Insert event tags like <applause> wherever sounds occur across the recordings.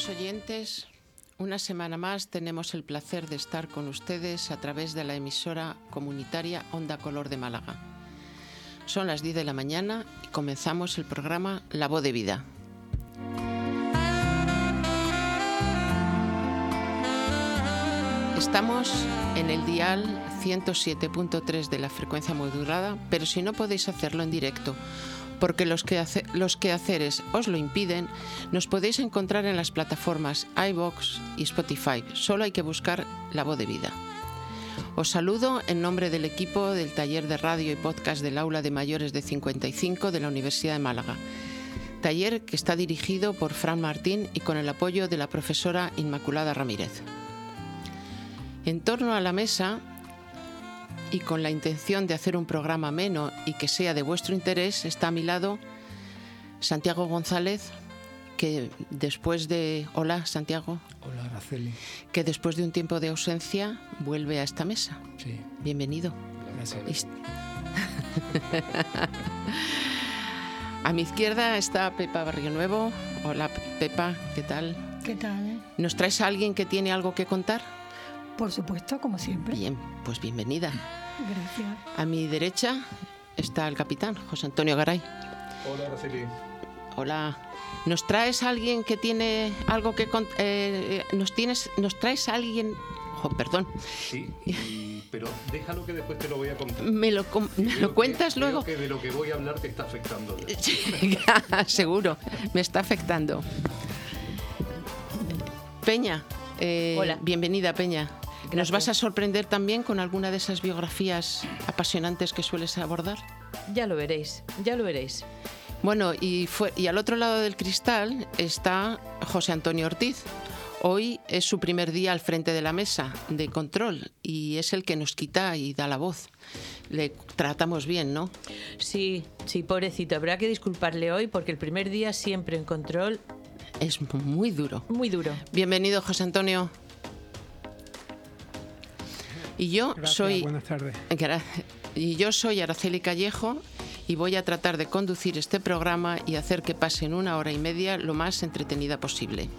Queridos oyentes, una semana más tenemos el placer de estar con ustedes a través de la emisora comunitaria Onda Color de Málaga. Son las 10 de la mañana y comenzamos el programa La Voz de Vida. Estamos en el dial 107.3 de la frecuencia modulada, pero si no podéis hacerlo en directo porque los, que los quehaceres os lo impiden, nos podéis encontrar en las plataformas iBox y Spotify. Solo hay que buscar la voz de vida. Os saludo en nombre del equipo del taller de radio y podcast del aula de mayores de 55 de la Universidad de Málaga. Taller que está dirigido por Fran Martín y con el apoyo de la profesora Inmaculada Ramírez. En torno a la mesa y con la intención de hacer un programa ameno y que sea de vuestro interés, está a mi lado Santiago González, que después de... Hola, Santiago. Hola, Araceli. Que después de un tiempo de ausencia vuelve a esta mesa. Sí. Bienvenido. Gracias. <laughs> a mi izquierda está Pepa Barrio Nuevo. Hola, Pepa, ¿qué tal? ¿Qué tal? ¿Nos traes a alguien que tiene algo que contar? Por supuesto, como siempre. Bien, pues bienvenida. Gracias. A mi derecha está el capitán, José Antonio Garay. Hola, Araceli. Hola. ¿Nos traes a alguien que tiene algo que... Eh, eh, ¿nos, tienes, ¿Nos traes a alguien... Oh, perdón. Sí, pero déjalo que después te lo voy a contar. ¿Me lo, lo cuentas luego? Creo que de lo que voy a hablar te está afectando. <laughs> Seguro, me está afectando. Peña. Eh, Hola. Bienvenida, Peña. ¿Nos vas a sorprender también con alguna de esas biografías apasionantes que sueles abordar? Ya lo veréis, ya lo veréis. Bueno, y, fue, y al otro lado del cristal está José Antonio Ortiz. Hoy es su primer día al frente de la mesa de control y es el que nos quita y da la voz. Le tratamos bien, ¿no? Sí, sí, pobrecito. Habrá que disculparle hoy porque el primer día siempre en control es muy duro. Muy duro. Bienvenido, José Antonio. Y yo Gracias, soy. Buenas tardes. Y yo soy Araceli Callejo y voy a tratar de conducir este programa y hacer que pase en una hora y media lo más entretenida posible.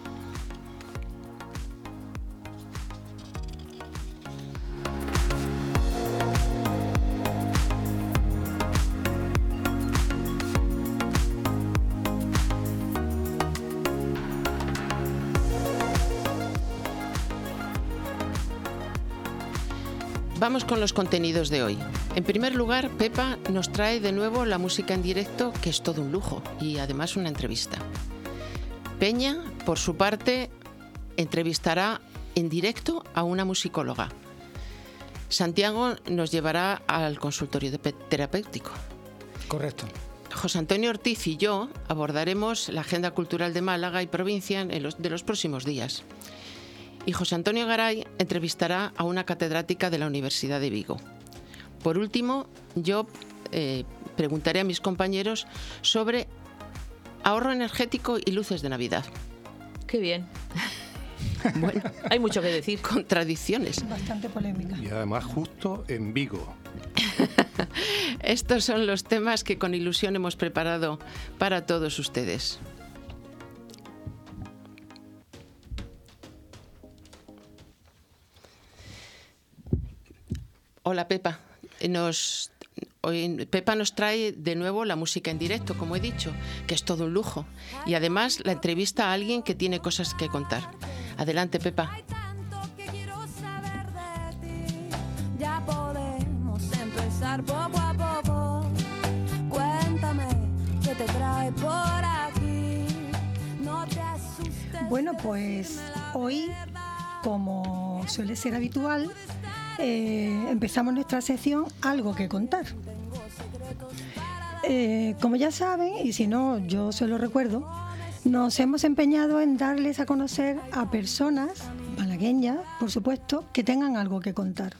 Con los contenidos de hoy. En primer lugar, Pepa nos trae de nuevo la música en directo, que es todo un lujo, y además una entrevista. Peña, por su parte, entrevistará en directo a una musicóloga. Santiago nos llevará al consultorio terapéutico. Correcto. José Antonio Ortiz y yo abordaremos la agenda cultural de Málaga y provincia en los, de los próximos días y José Antonio Garay entrevistará a una catedrática de la Universidad de Vigo. Por último, yo eh, preguntaré a mis compañeros sobre ahorro energético y luces de Navidad. Qué bien. <laughs> Bueno, hay mucho que decir. <laughs> Contradicciones. Bastante polémica. Y además justo en Vigo. <laughs> Estos son los temas que con ilusión hemos preparado para todos ustedes. Hola Pepa, nos, hoy, Pepa nos trae de nuevo la música en directo, como he dicho, que es todo un lujo. Y además la entrevista a alguien que tiene cosas que contar. Adelante Pepa. Ya podemos empezar poco a poco. Cuéntame qué te trae por aquí. No te asustes. Bueno, pues hoy, como suele ser habitual, eh, empezamos nuestra sección Algo que contar. Eh, como ya saben, y si no, yo se lo recuerdo, nos hemos empeñado en darles a conocer a personas malagueñas, por supuesto, que tengan algo que contar.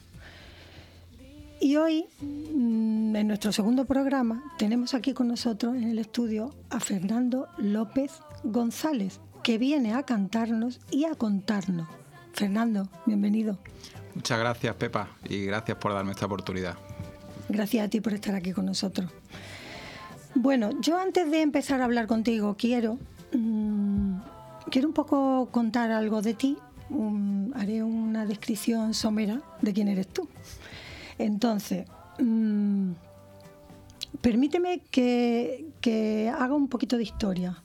Y hoy, mm, en nuestro segundo programa, tenemos aquí con nosotros en el estudio a Fernando López González, que viene a cantarnos y a contarnos. Fernando, bienvenido. Muchas gracias, Pepa, y gracias por darme esta oportunidad. Gracias a ti por estar aquí con nosotros. Bueno, yo antes de empezar a hablar contigo, quiero mmm, quiero un poco contar algo de ti. Haré una descripción somera de quién eres tú. Entonces, mm, permíteme que, que haga un poquito de historia.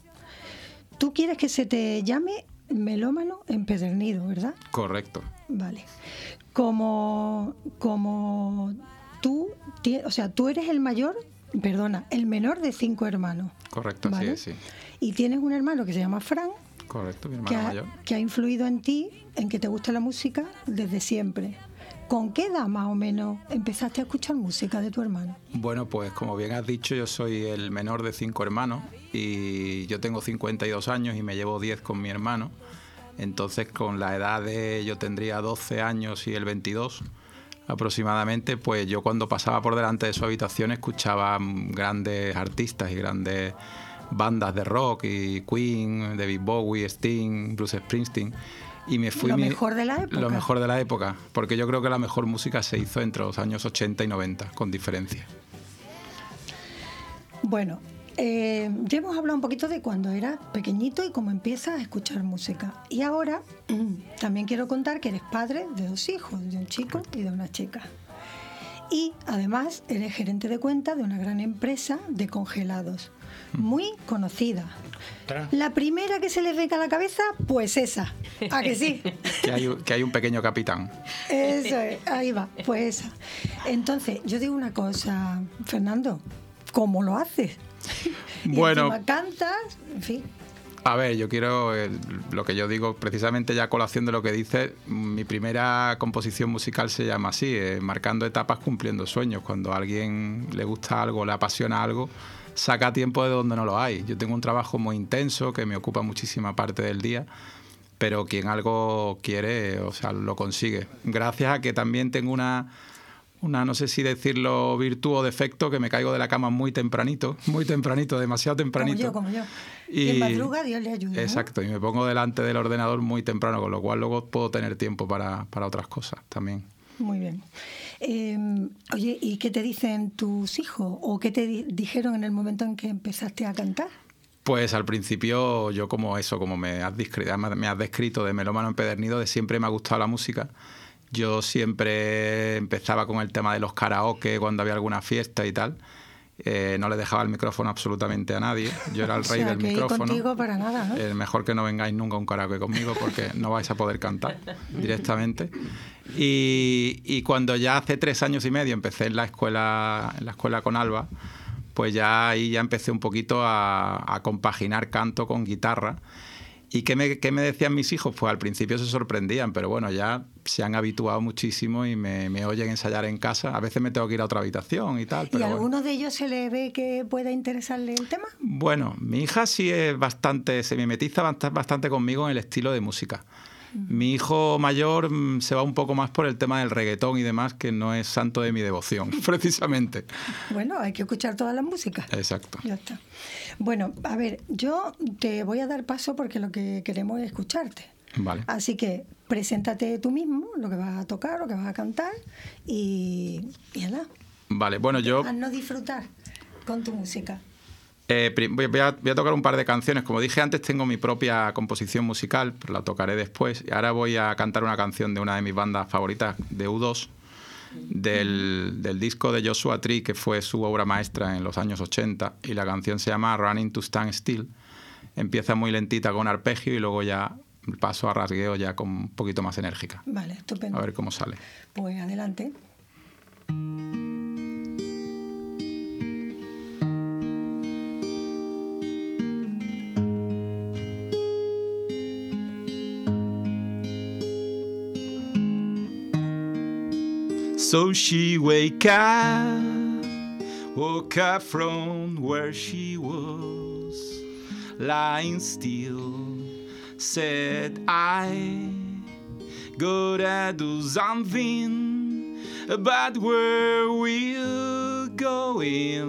Tú quieres que se te llame melómano empedernido, ¿verdad? Correcto. Vale. Como, como tú, o sea, tú eres el mayor, perdona, el menor de cinco hermanos. Correcto, es, sí. Y tienes un hermano que se llama Fran, Correcto, mi que hermano ha, mayor. que ha influido en ti, en que te gusta la música desde siempre. ¿Con qué edad más o menos empezaste a escuchar música de tu hermano? Bueno, pues como bien has dicho, yo soy el menor de cinco hermanos y yo tengo 52 años y me llevo 10 con mi hermano. Entonces, con la edad de yo tendría 12 años y él 22 aproximadamente, pues yo cuando pasaba por delante de su habitación escuchaba grandes artistas y grandes bandas de rock y Queen, David Bowie, Sting, Bruce Springsteen. Y me fui Lo mi- mejor de la época. Lo mejor de la época, porque yo creo que la mejor música se hizo entre los años 80 y 90, con diferencia. Bueno, eh, ya hemos hablado un poquito de cuando eras pequeñito y cómo empiezas a escuchar música. Y ahora <clears throat> también quiero contar que eres padre de dos hijos, de un chico y de una chica. Y además eres gerente de cuenta de una gran empresa de congelados, muy conocida. La primera que se les venga a la cabeza, pues esa. ¿A que sí? <laughs> Que hay, que hay un pequeño capitán. Eso es, ahí va, pues esa. Entonces, yo digo una cosa, Fernando, ¿cómo lo haces? Y Bueno. encima cantas, en fin. A ver, yo quiero, eh, lo que yo digo, precisamente ya a colación de lo que dices, mi primera composición musical se llama así, eh, marcando etapas, cumpliendo sueños. Cuando a alguien le gusta algo, le apasiona algo, saca tiempo de donde no lo hay. Yo tengo un trabajo muy intenso que me ocupa muchísima parte del día, pero quien algo quiere, o sea, lo consigue. Gracias a que también tengo una, una no sé si decirlo virtud o defecto, que me caigo de la cama muy tempranito, muy tempranito, demasiado tempranito. Como yo, como yo. Y en madruga Dios le ayuda. ¿no? Exacto, y me pongo delante del ordenador muy temprano, con lo cual luego puedo tener tiempo para, para otras cosas también. Muy bien. Eh, oye, ¿y qué te dicen tus hijos? ¿O qué te di- dijeron en el momento en que empezaste a cantar? Pues al principio yo como eso, como me has, descrito, me has descrito de melómano empedernido, de siempre me ha gustado la música. Yo siempre empezaba con el tema de los karaoke cuando había alguna fiesta y tal. Eh, no le dejaba el micrófono absolutamente a nadie. Yo era el <laughs> O rey sea, del que micrófono. contigo para nada, ¿no? Eh, mejor que no vengáis nunca a un karaoke conmigo porque no vais a poder cantar <laughs> directamente. Y, y cuando ya hace tres años y medio empecé en la escuela, en la escuela con Alba, pues ya ahí ya empecé un poquito a, a compaginar canto con guitarra. ¿Y qué me, qué me decían mis hijos? Pues al principio se sorprendían, pero bueno, ya se han habituado muchísimo y me, me oyen ensayar en casa. A veces me tengo que ir a otra habitación y tal. ¿Y a bueno. alguno de ellos se le ve que pueda interesarle el tema? Bueno, mi hija sí es bastante, se mimetiza bast- bastante conmigo en el estilo de música. Mi hijo mayor mm, se va un poco más por el tema del reggaetón y demás, que no es santo de mi devoción, <laughs> precisamente. Bueno, hay que escuchar todas las músicas. Exacto. Ya está. Bueno, a ver, yo te voy a dar paso porque lo que queremos es escucharte. Vale. Así que preséntate tú mismo, lo que vas a tocar, lo que vas a cantar y, y Vale, bueno, yo haznos disfrutar con tu música. Eh, voy, voy a, voy a tocar un par de canciones. Como dije antes, tengo mi propia composición musical, pero la tocaré después. Y ahora voy a cantar una canción de una de mis bandas favoritas, de U2, del, del disco de Joshua Tree, que fue su obra maestra en los años 80. Y la canción se llama Running to Stand Still. Empieza muy lentita con arpegio y luego ya paso a rasgueo ya con un poquito más enérgica. Vale, estupendo. A ver cómo sale. Pues adelante. So she wake up, woke up from where she was, lying still. Said I gotta do something about where we're going.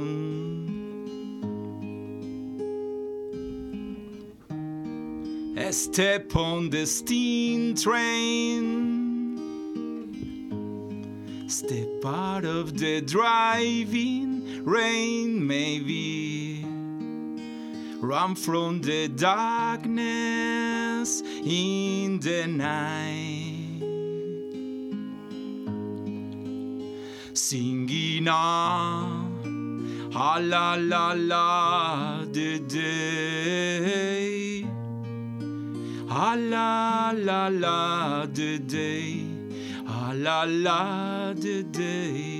A step on the steam train. Step out of the driving rain, maybe. run from the darkness in the night. Singing on, ah la la la, the day. Ah la la la, the day. Ah la la, the day.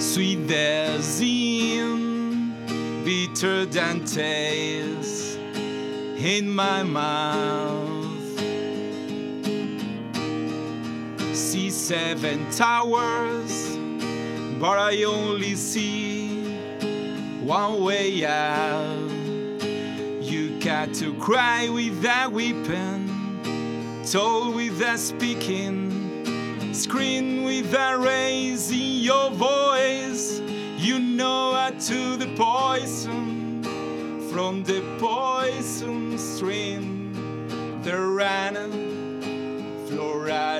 Sweet as in, bitter than taste in my mouth. See seven towers, but I only see one way out. You got to cry with without weeping, told without speaking. Scream with without raising your voice. You know how to the poison from the poison stream. The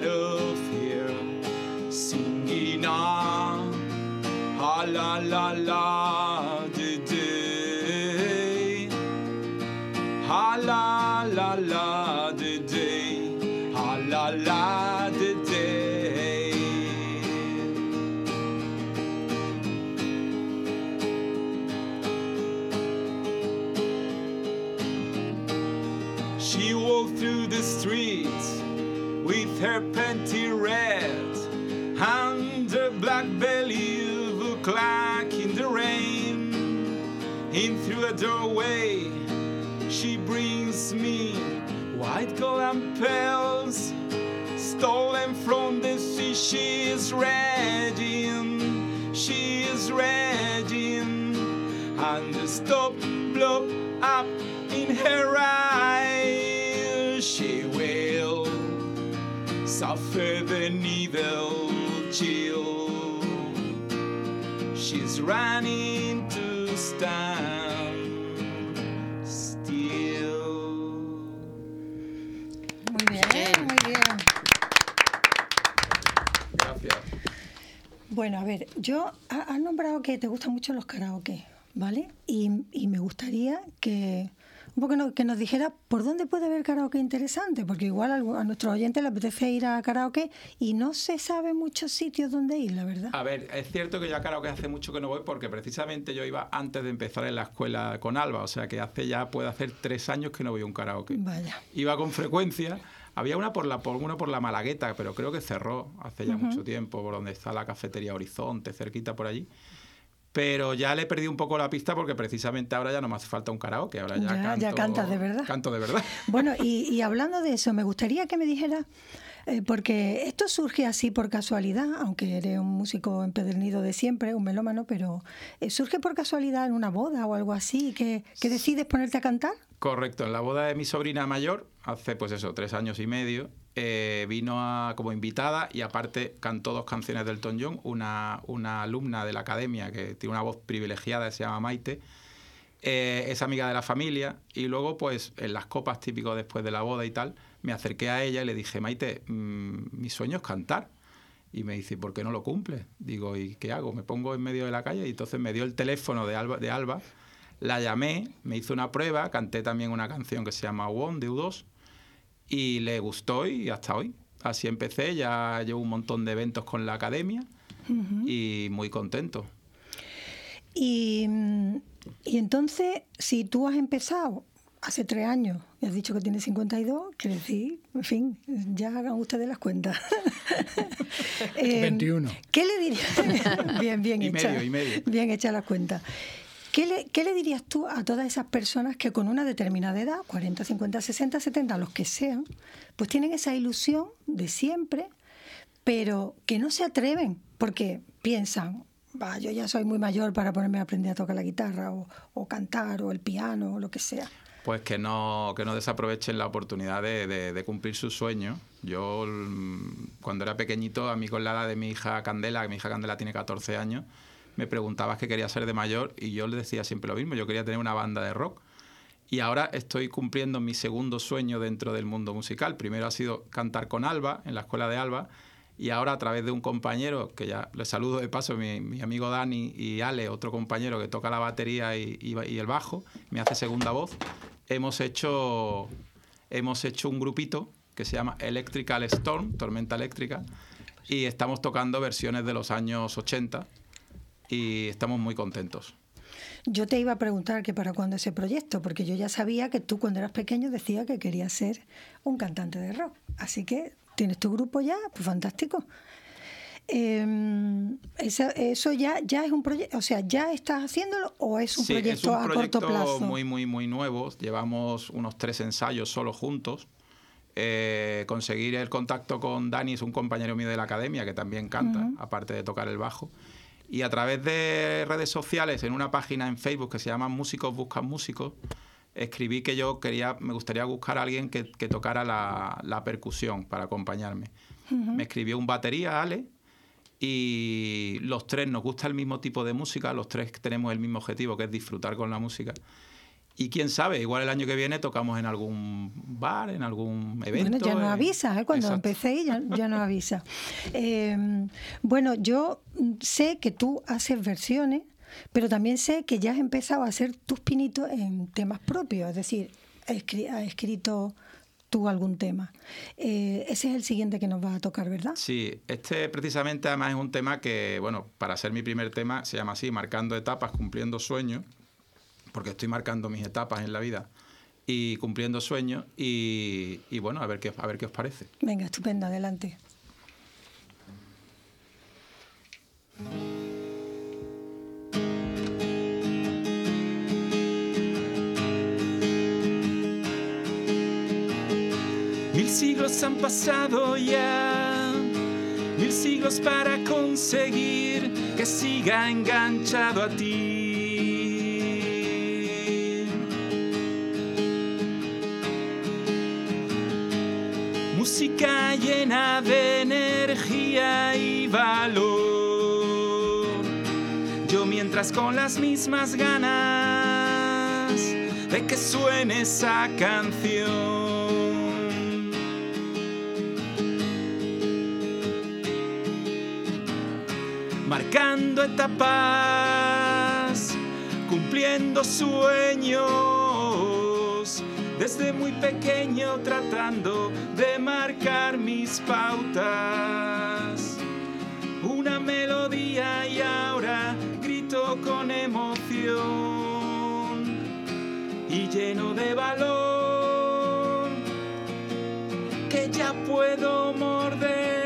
of here, singing on. Ah la la la, the day. Ah la la la, the day. Ah la la, the day. She walked through the streets with her panty red and her black belly look like in the rain. In through a doorway, she brings me white gold and pearls stolen from the sea. She is ready, she is ready, and the stop blow up in her eyes. She will suffer the needle chill. She's running to stand still. Muy bien, muy bien. Gracias. Bueno, a ver, yo ha- has nombrado que te gustan mucho los karaoke, ¿vale? Y, y me gustaría que un poco no- que nos dijera por dónde puede haber karaoke interesante, porque igual a, nuestros oyentes les apetece ir a karaoke y no se sabe muchos sitios donde ir, la verdad. A ver, es cierto que yo a karaoke hace mucho que no voy porque precisamente yo iba antes de empezar en la escuela con Alba, o sea que hace ya, puede hacer tres años que no voy a un karaoke. Vaya. Iba con frecuencia. Había una por la por una por la Malagueta, pero creo que cerró hace ya mucho tiempo, por donde está la cafetería Horizonte, cerquita por allí. Pero ya le perdí un poco la pista porque precisamente ahora ya no me hace falta un karaoke, ahora ya, Ya- canto, ya cantas de verdad. Canto de verdad. <laughs> Bueno, y, y hablando de eso, me gustaría que me dijeras, eh, porque esto surge así por casualidad, aunque eres un músico empedernido de siempre, un melómano, pero eh, surge por casualidad en una boda o algo así, que, que decides ponerte a cantar. Correcto, en la boda de mi sobrina mayor, hace pues eso, tres años y medio, eh, vino como invitada y aparte cantó dos canciones del Elton John, una, una alumna de la academia que tiene una voz privilegiada, se llama Maite, eh, es amiga de la familia y luego pues en las copas típicos después de la boda y tal, me acerqué a ella y le dije, Maite, mm, mi sueño es cantar. Y me dice, ¿por qué no lo cumple? Digo, ¿y qué hago? Me pongo en medio de la calle y entonces me dio el teléfono de Alba, de Alba la llamé, me hizo una prueba, canté también una canción que se llama One de U2 y le gustó y hasta hoy. Así empecé, ya llevo un montón de eventos con la academia y muy contento. Y, mm, y entonces, si tú has empezado hace tres años y has dicho que tienes 52, quiere decir, en fin, ya hagan ustedes las cuentas. <laughs> Eh, 21. ¿Qué le dirías? <laughs> bien, bien Y hecha. medio, y medio. Bien hecha las cuentas. ¿Qué le, ¿Qué le dirías tú a todas esas personas que con una determinada edad, 40, 50, 60, 70, los que sean, pues tienen esa ilusión de siempre, pero que no se atreven porque piensan, va, yo ya soy muy mayor para ponerme a aprender a tocar la guitarra o, cantar o el piano o lo que sea? Pues que no, que no desaprovechen la oportunidad de, de- de cumplir sus sueños. Yo, mm, cuando era pequeñito, a mí con la edad de mi hija Candela, que mi hija Candela tiene 14 años, me preguntabas qué quería ser de mayor y yo le decía siempre lo mismo, yo quería tener una banda de rock. Y ahora estoy cumpliendo mi segundo sueño dentro del mundo musical. Primero ha sido cantar con Alba, en la escuela de Alba, y ahora a través de un compañero, que ya le saludo de paso, mi, mi amigo Dani y Ale, otro compañero que toca la batería y el bajo, me hace segunda voz, hemos hecho, hemos hecho un grupito que se llama Electrical Storm, Tormenta Eléctrica, y estamos tocando versiones de los años 80 y estamos muy contentos. Yo te iba a preguntar que para cuándo ese proyecto, porque yo ya sabía que tú cuando eras pequeño decías que querías ser un cantante de rock. Así que tienes tu grupo ya, pues fantástico. Eh, eso, eso ya, ya es un proyecto, o sea, ¿ya estás haciéndolo o es un Sí, proyecto es un a proyecto corto plazo? muy, muy, muy nuevo. Llevamos unos tres ensayos solo juntos. Eh, conseguir el contacto con Dani es un compañero mío de la academia que también canta, aparte de tocar el bajo. Y a través de redes sociales, en una página en Facebook que se llama Músicos Buscan Músicos, escribí que yo quería, me gustaría buscar a alguien que, que tocara la, la percusión para acompañarme. Me escribió un batería, Ale, y los tres nos gusta el mismo tipo de música, los tres tenemos el mismo objetivo, que es disfrutar con la música. Y quién sabe, igual el año que viene tocamos en algún bar, en algún evento. Bueno, ya nos avisas, ¿eh? cuando exacto. empecéis ya, ya nos avisas. <laughs> Eh, bueno, yo sé que tú haces versiones, pero también sé que ya has empezado a hacer tus pinitos en temas propios, es decir, has escrito tú algún tema. Eh, ese es el siguiente que nos va a tocar, ¿verdad? Sí, este precisamente además es un tema que, bueno, para ser mi primer tema se llama así, marcando etapas, cumpliendo sueños, porque estoy marcando mis etapas en la vida y cumpliendo sueños y, y bueno, a ver qué, a ver qué os parece. Venga, estupendo, adelante. Mil siglos han pasado ya, mil siglos para conseguir que siga enganchado a ti. Llena de energía y valor. Yo mientras con las mismas ganas de que suene esa canción. marcando etapas, cumpliendo sueños, desde muy pequeño tratando de marcar mis pautas. Una melodía y ahora grito con emoción y lleno de valor que ya puedo morderlo.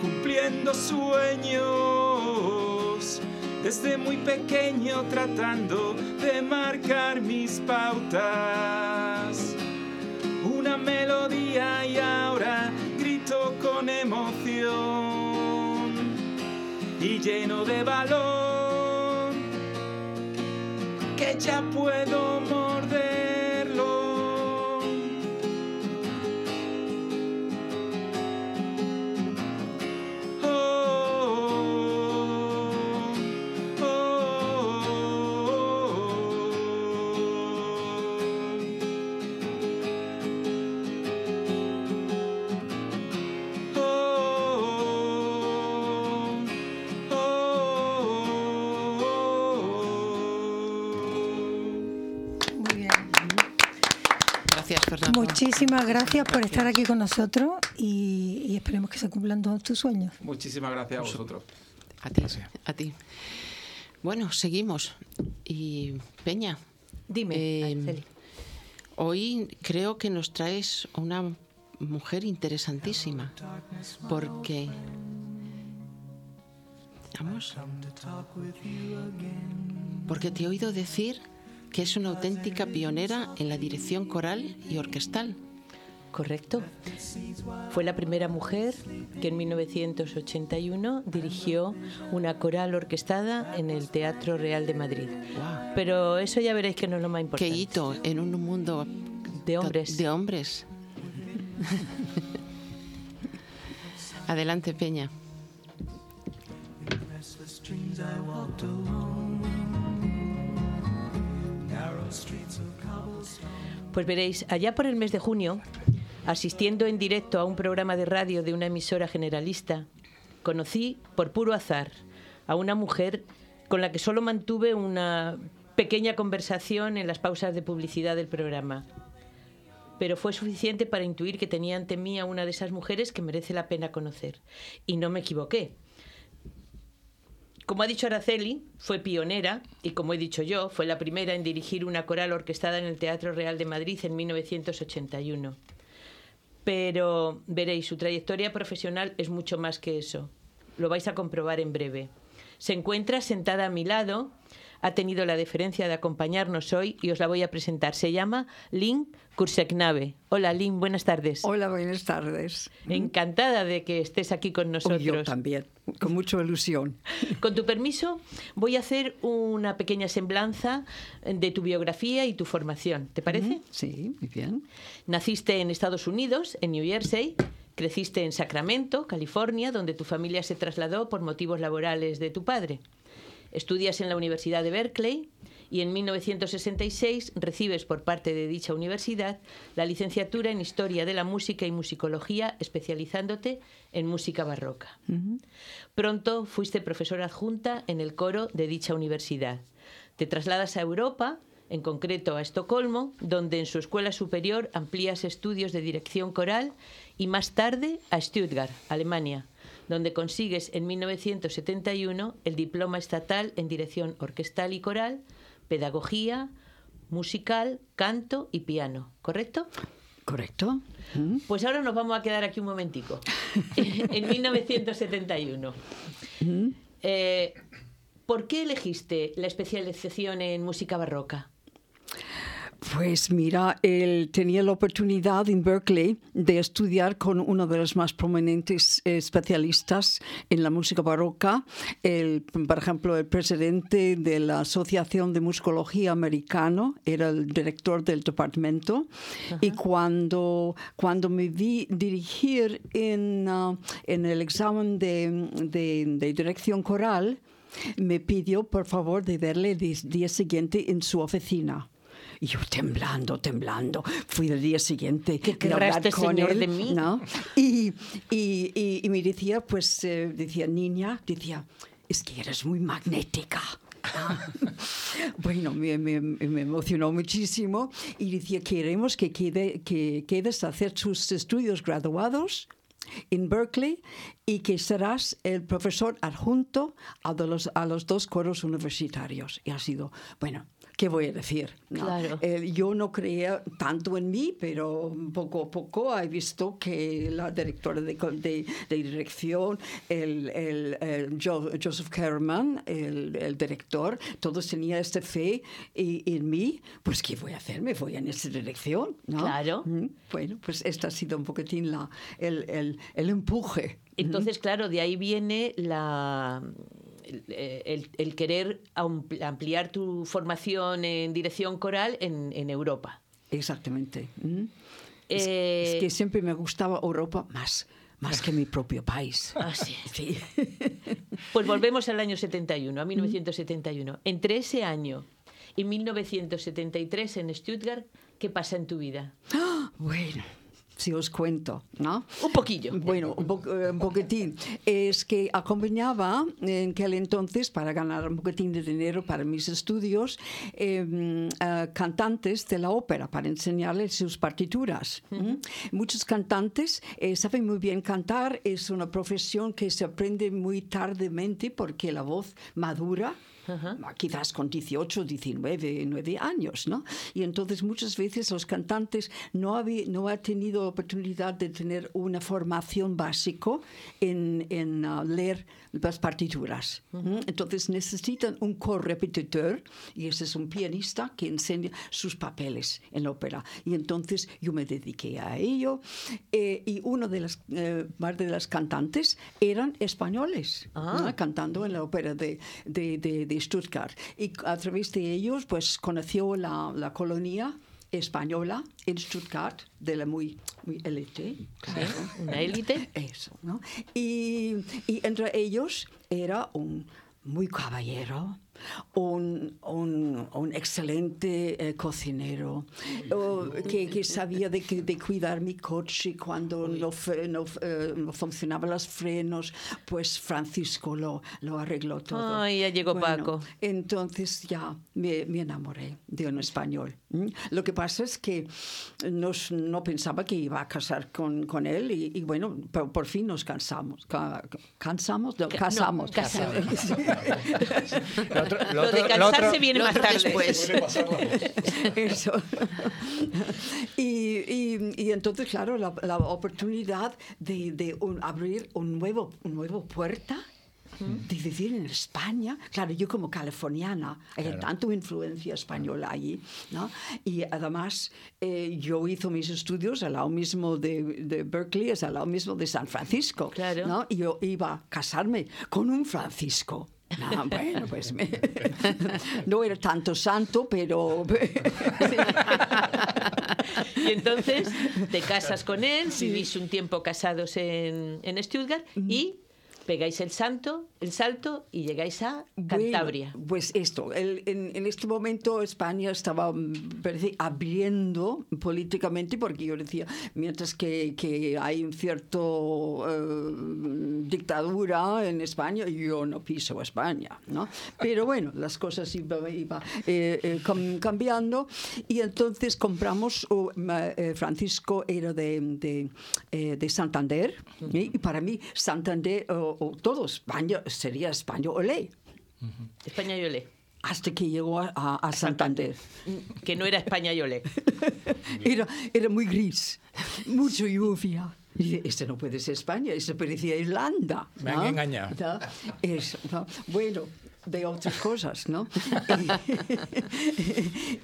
Cumpliendo sueños, desde muy pequeño tratando de marcar mis pautas una melodía y ahora grito con emoción y lleno de valor que ya puedo morderlo. Muchísimas gracias por estar aquí con nosotros y, y esperemos que se cumplan todos tus sueños. Muchísimas gracias a vosotros. A ti, a ti. Bueno, seguimos. Y Peña, Dime, Eh, hoy creo que nos traes una mujer interesantísima, porque... Vamos. Porque te he oído decir que es una auténtica pionera en la dirección coral y orquestal. Correcto. Fue la primera mujer que en 1981 dirigió una coral orquestada en el Teatro Real de Madrid. Pero eso ya veréis que no es lo más Qué importante. hito en un mundo De hombres. De hombres. Adelante, Peña. Pues veréis, allá por el mes de junio, asistiendo en directo a un programa de radio de una emisora generalista, conocí por puro azar a una mujer con la que solo mantuve una pequeña conversación en las pausas de publicidad del programa. Pero fue suficiente para intuir que tenía ante mí a una de esas mujeres que merece la pena conocer. Y no me equivoqué. Como ha dicho Araceli, fue pionera y como he dicho yo, fue la primera en dirigir una coral orquestada en el Teatro Real de Madrid en 1981. Pero veréis, su trayectoria profesional es mucho más que eso. Lo vais a comprobar en breve. Se encuentra sentada a mi lado, ha tenido la deferencia de acompañarnos hoy y os la voy a presentar. Se llama Lynn Kurseknave. Hola Lynn, buenas tardes. Hola, buenas tardes. Encantada de que estés aquí con nosotros. yo también, con mucha ilusión. <laughs> Con tu permiso, voy a hacer una pequeña semblanza de tu biografía y tu formación. ¿Te parece? Sí, muy bien. Naciste en Estados Unidos, en New Jersey. Creciste en Sacramento, California, donde tu familia se trasladó por motivos laborales de tu padre. Estudias en la Universidad de Berkeley y en 1966 recibes por parte de dicha universidad la licenciatura en Historia de la Música y Musicología, especializándote en música barroca. Pronto fuiste profesora adjunta en el coro de dicha universidad. Te trasladas a Europa, en concreto a Estocolmo, donde en su escuela superior amplías estudios de dirección coral y más tarde a Stuttgart, Alemania, donde consigues en 1971 el diploma estatal en dirección orquestal y coral, pedagogía, musical, canto y piano, ¿correcto? ¿Correcto? ¿Mm? Pues ahora nos vamos a quedar aquí un momentico. <laughs> en 1971. Eh, ¿Por qué elegiste la especialización en música barroca? Pues mira, él tenía la oportunidad en Berkeley de estudiar con uno de los más prominentes eh, especialistas en la música barroca, el, por ejemplo, el presidente de la Asociación de Musicología Americano, era el director del departamento, y cuando, cuando me vi dirigir en, ah, en el examen de, de- de dirección coral, me pidió por favor de verle el día siguiente en su oficina. Y yo temblando, temblando, fui el día siguiente ¿Qué querrá este con señor él, de mí? ¿no? Y, y- y- y me decía, pues, eh, decía, niña, decía, es que eres muy magnética. ¿no? <laughs> bueno, me, me- me emocionó muchísimo y decía, queremos que, quede, que quedes a hacer tus estudios graduados en Berkeley y que serás el profesor adjunto a, los, a los dos coros universitarios. Y ha sido, bueno, ¿qué voy a decir? no? Claro. Eh, yo no creía tanto en mí, pero poco a poco he visto que la directora de, de- de dirección, el, el- el Jo- Joseph Kerman, el, el director, todos tenían esta fe y- en mí, pues ¿qué voy a hacer? Me voy en esa dirección, ¿no? Claro. Mm, Bueno, pues esta ha sido un poquitín la, el- el empuje. Entonces, claro, de ahí viene la, el, el- querer ampl- ampliar tu formación en dirección coral en, en Europa. Exactamente. Mm. Es, Eh, es que siempre me gustaba Europa más, más que mi propio país. <laughs> Ah, sí. Sí. <laughs> Pues volvemos al año 71, a 1971. Entre ese año y 1973 en Stuttgart, ¿qué pasa en tu vida? Bueno, si os cuento, ¿no? Un poquillo. Bueno, un, po- eh, un poquitín. Es que acompañaba en aquel entonces, para ganar un poquitín de dinero para mis estudios, eh, a cantantes de la ópera para enseñarles sus partituras. Muchos cantantes eh, saben muy bien cantar, es una profesión que se aprende muy tardemente porque la voz madura quizás con 18, 19, 9 años, ¿no? Y entonces muchas veces los cantantes no, habí- no han tenido oportunidad de tener una formación básico en, en, ah, leer las partituras. ¿m? Entonces necesitan un correpetitor y ese es un pianista que enseña sus papeles en la ópera. Y entonces yo me dediqué a ello eh, y uno de las, eh, más de las cantantes eran españoles, Ah. ¿no? cantando en la ópera de, de, de- de Stuttgart. Y a través de ellos, pues conoció la, la colonia española en Stuttgart, de la muy, muy élite. claro. Una élite. Eso, ¿no? Y, y entre ellos era un muy caballero, un, un, un excelente eh, cocinero, o que, que sabía de, que- de cuidar mi coche cuando no, fe- no, eh, no funcionaban los frenos, pues Francisco lo, lo arregló todo. Ay, ya llegó Paco. Entonces ya me, me enamoré de un español. Lo que pasa es que nos- no pensaba que iba a casar con, con él y, y bueno, por, por fin nos cansamos. Ca- ¿Cansamos? No, Ca- no, casamos. casamos. <laughs> <laughs> Lo otro- lo Lo de otro- lo cansarse otro- viene lo más tarde. después. <laughs> Eso. y, y- y entonces, claro, la, la oportunidad de, de un- abrir un nuevo, un nuevo puerta. De vivir en España, claro, yo como californiana, hay tanto influencia española allí, ¿no? Y además, eh, yo hice mis estudios al lado mismo de, de Berkeley, es al lado mismo de San Francisco, Claro. ¿no? Y yo iba a casarme con un Francisco. Ah, bueno, pues me- <laughs> no era tanto santo, pero Y entonces te casas con él, vivís un tiempo casados en, en Stuttgart y pegáis el santo, el salto y llegáis a Cantabria. Bueno, pues esto, el- en, en este momento España estaba mm, parece, abriendo políticamente porque yo decía, mientras que, que hay un cierto eh, dictadura en España, yo no piso España, ¿no? Pero bueno, las cosas iban iba, eh, eh, cam- cambiando y entonces compramos, oh, Francisco era de, de, eh, de Santander y para mí Santander o o todo España sería España olé España y Olé. hasta que llegó a, a- a Santander. Que no era España y Olé. <laughs> Era, era muy gris, mucho lluvia. Y dije, este no puede ser España, este parecía Irlanda. Me han ¿no? engañado. ¿No? Eso, ¿no? Bueno, de otras <laughs> cosas, ¿no? <laughs>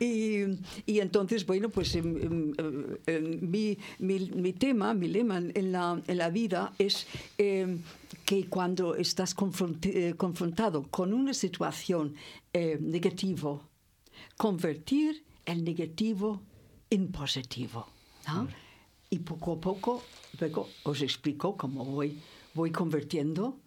Y, y- y entonces, bueno, pues em, em, em, mi, mi- mi tema, mi lema en la, en la vida es em, que cuando estás eh, confrontado con una situación eh, negativa, convertir el negativo en positivo. ¿no? Y poco a poco, luego os explico cómo voy, voy convirtiendo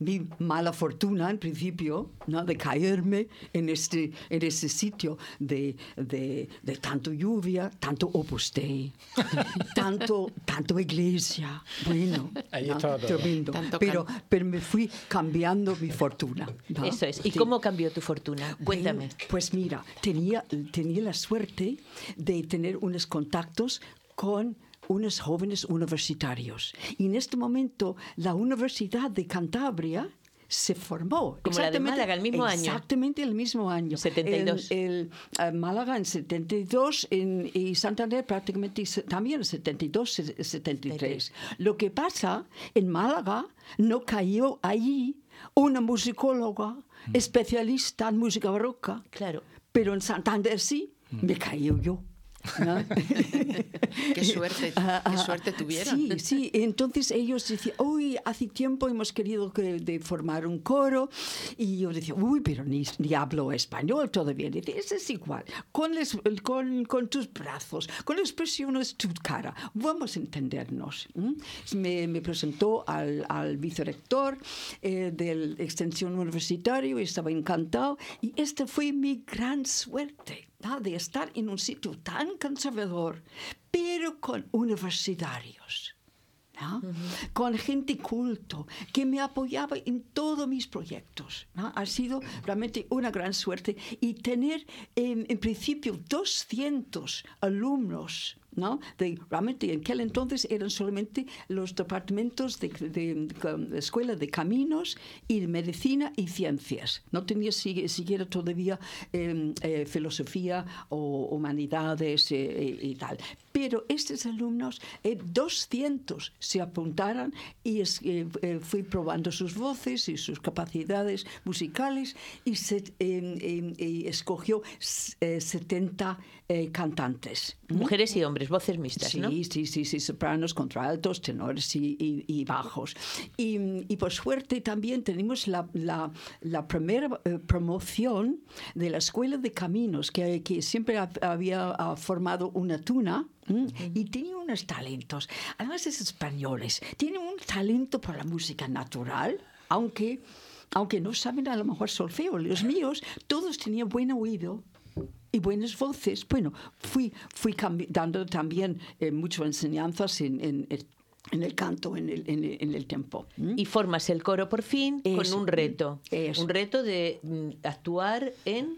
mi mala fortuna, en principio, ¿no? de caerme en este, en este sitio de, de, de tanto lluvia, tanto opus dei, <laughs> tanto, tanto iglesia. Bueno, Ahí ¿no? estaba todo. tremendo. Tanto Pero, pero me fui cambiando mi fortuna. ¿no? Eso es. ¿Y Sí. cómo cambió tu fortuna? Cuéntame. Bueno, Pues mira, tenía, tenía la suerte de tener unos contactos con unos jóvenes universitarios. Y en este momento la Universidad de Cantabria se formó. Como la de Exactamente- Málaga, el mismo año. Exactamente el mismo año. 72. El, el, eh, Málaga en 72 en- y Santander prácticamente también en 72, se- 73. Lo que pasa, en Málaga no cayó allí una musicóloga especialista en música barroca. Claro. Pero en Santander sí, me cayó yo. ¿No? <laughs> Qué suerte, Ah, qué ah, suerte tuvieron. Sí, sí. Entonces ellos decían, uy, hace tiempo hemos querido que, de formar un coro. Y yo decía, uy, pero ni, ni hablo español todavía. Y dice, eso es igual. Con, les- con, con tus brazos, con expresiones tu cara, vamos a entendernos. ¿m? Me, me presentó al, al vicerrector eh, de la extensión universitaria y estaba encantado. Y esta fue mi gran suerte. ¿No? de estar en un sitio tan conservador, pero con universitarios. ¿no? con gente culto que me apoyaba en todos mis proyectos. ¿no? Ha sido realmente una gran suerte y tener em, en principio 200 alumnos. ¿No? De, realmente en aquel entonces eran solamente los departamentos de, escuela de caminos y de medicina y ciencias. No tenía si- siquiera todavía em, eh, filosofía o humanidades eh, y, y tal. Pero estos alumnos, eh, 200 se apuntaron y es- eh, eh, fui probando sus voces y sus capacidades musicales y se em, em, escogió s- eh, 70 eh, cantantes. Mujeres y hombres, voces mixtas, Sí, ¿no? sí, sí, sí, sopranos, contraltos, tenores y, y- y bajos. Y, y por suerte también tenemos la, la- la primera eh, promoción de la Escuela de Caminos, que, que siempre ha- había ah, formado una tuna. ¿m? Y tenía unos talentos, además es españoles, tienen un talento para la música natural, aunque, aunque no saben a lo mejor solfeo. Los míos, todos tenían buen oído, y buenas voces. Bueno, fui, fui dando también eh, muchas enseñanzas en, en- en el canto, en el, en el, en el tiempo. Y formas el coro por fin Eso. con un reto. Eso. Un reto de mm, actuar en,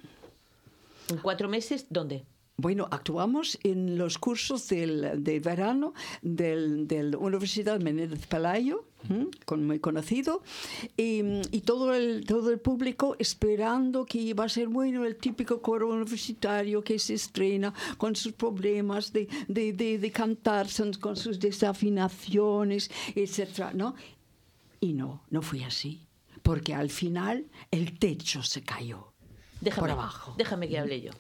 en cuatro meses, ¿dónde? Bueno, actuamos en los cursos del, de verano del- de la Universidad Menéndez Pelayo, ¿m? con muy conocido, y, y todo, el, todo el público esperando que iba a ser bueno el típico coro universitario que se estrena con sus problemas de, de, de, de cantar, con sus desafinaciones, etc. ¿no? Y no, no fue así, porque al final el techo se cayó Déjame, por abajo. déjame que hable yo.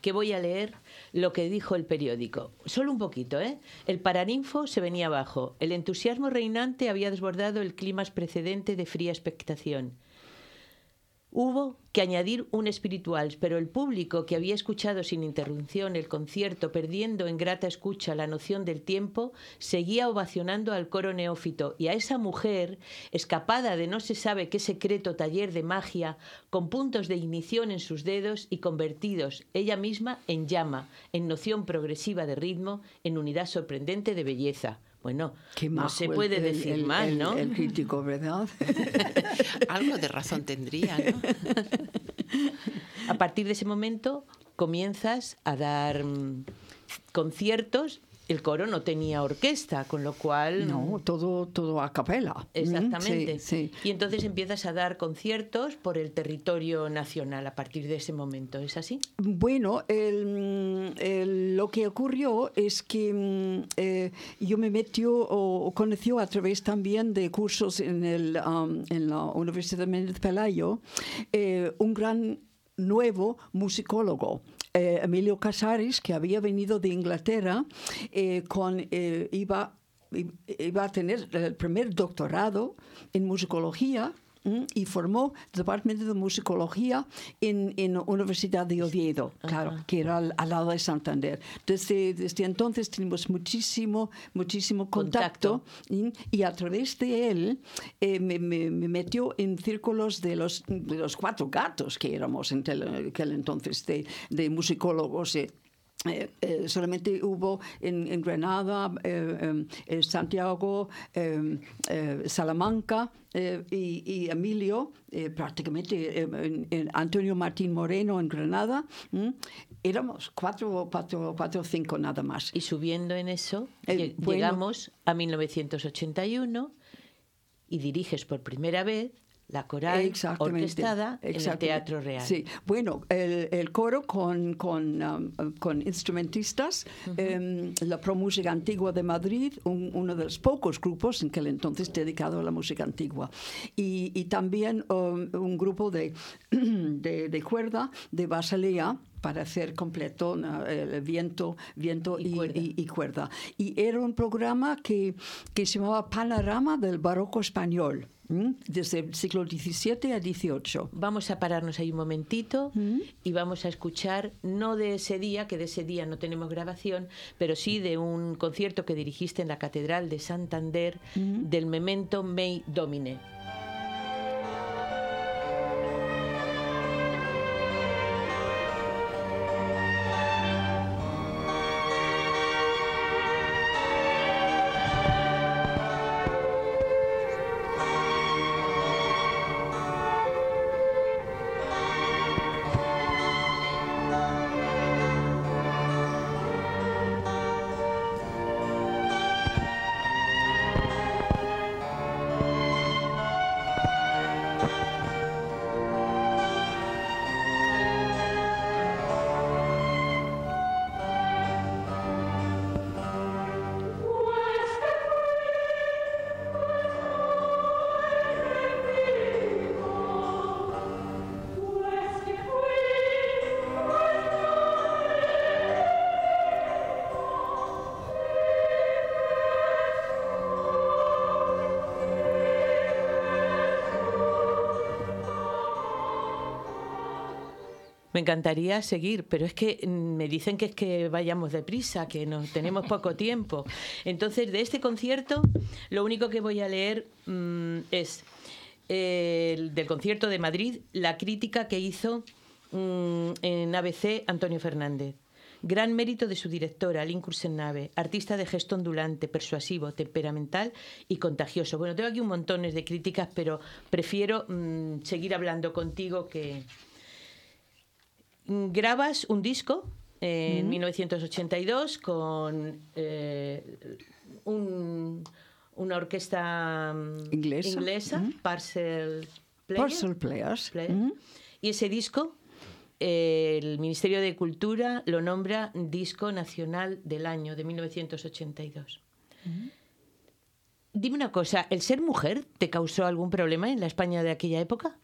Que voy a leer lo que dijo el periódico. Solo un poquito, ¿eh? El Paraninfo se venía abajo. El entusiasmo reinante había desbordado el clima precedente de fría expectación. Hubo que añadir un espiritual, pero el público que había escuchado sin interrupción el concierto, perdiendo en grata escucha la noción del tiempo, seguía ovacionando al coro neófito y a esa mujer, escapada de no se sabe qué secreto taller de magia, con puntos de ignición en sus dedos y convertidos ella misma en llama, en noción progresiva de ritmo, en unidad sorprendente de belleza. Bueno, Qué no se el- puede el- decir el- mal, el- ¿no? El crítico, ¿verdad? <laughs> Algo de razón tendría, ¿no? A partir de ese momento comienzas a dar mm, conciertos. El coro no tenía orquesta, con lo cual... No, todo, todo a capela. Exactamente. Mm, Sí, sí. Y entonces empiezas a dar conciertos por el territorio nacional a partir de ese momento. ¿Es así? Bueno, el- el- lo que ocurrió es que mm, eh, yo me metió o, o conoció a través también de cursos en, el, um, en la Universidad de Méndez Pelayo eh, un gran nuevo musicólogo. eh, Emilio Casares, que había venido de Inglaterra, eh, con, eh, iba, iba a tener el primer doctorado en musicología. Y formó el departamento de musicología en, en la Universidad de Oviedo, claro, que era al, al lado de Santander. Desde, desde entonces tenemos muchísimo, muchísimo contacto, ¿m? y a través de él eh, me, me- me metió en círculos de los, de los cuatro gatos que éramos en aquel entonces de, de musicólogos. eh, eh, eh, solamente hubo en, en Granada, eh, em, Santiago, eh, eh, Salamanca eh, y, y Emilio, eh, prácticamente eh, en- en Antonio Martín Moreno en Granada. ¿m? Éramos cuatro, cuatro, cuatro o cinco nada más. Y subiendo en eso, Eh, lle- bueno. llegamos a 1981 y diriges por primera vez la coral orquestada en el. Teatro Real. Sí, bueno, el, el coro con, con, um, con instrumentistas, em, la Pro Música Antigua de Madrid, un- uno de los pocos grupos en aquel entonces dedicado a la música antigua. Y, y también um, un grupo de, <clears throat> de, de cuerda de Basilea para hacer completo ¿no? el viento, viento y, cuerda. y- y cuerda. Y era un programa que, que se llamaba Panorama del Barroco Español, ¿m? desde el siglo XVII a XVIII. Vamos a pararnos ahí un momentito y vamos a escuchar, no de ese día, que de ese día no tenemos grabación, pero sí de un concierto que dirigiste en la Catedral de Santander del Memento Mei Domine. Me encantaría seguir, pero es que mm, me dicen que es que vayamos deprisa, que no tenemos poco <laughs> tiempo. Entonces, de este concierto, lo único que voy a leer mm, es eh, el del concierto de Madrid, la crítica que hizo mm, en ABC Antonio Fernández. Gran mérito de su directora, Lynn Nave, artista de gesto ondulante, persuasivo, temperamental y contagioso. Bueno, tengo aquí un montón de críticas, pero prefiero seguir hablando contigo que, grabas un disco en 1982 con eh, un- una orquesta mm, Inglesa. Parcel Players. Parcel. Y ese disco, eh, el Ministerio de Cultura lo nombra Disco Nacional del Año de 1982. Dime una cosa, ¿el ser mujer te causó algún problema en la España de aquella época?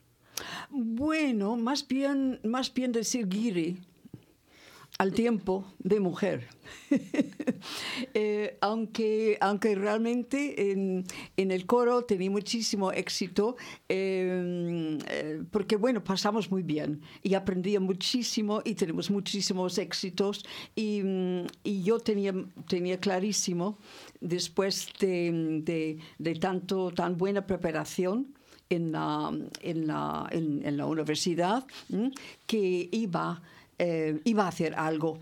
Bueno, más bien, más bien decir guiri al tiempo de mujer. <laughs> Eh, aunque, aunque realmente en, el coro tenía muchísimo éxito, eh, eh, porque bueno, pasamos muy bien y aprendía muchísimo y tenemos muchísimos éxitos y, y yo tenía, tenía clarísimo, después de, de, de tanto, tan buena preparación, en la, en la, en, la universidad que iba, eh, iba a hacer algo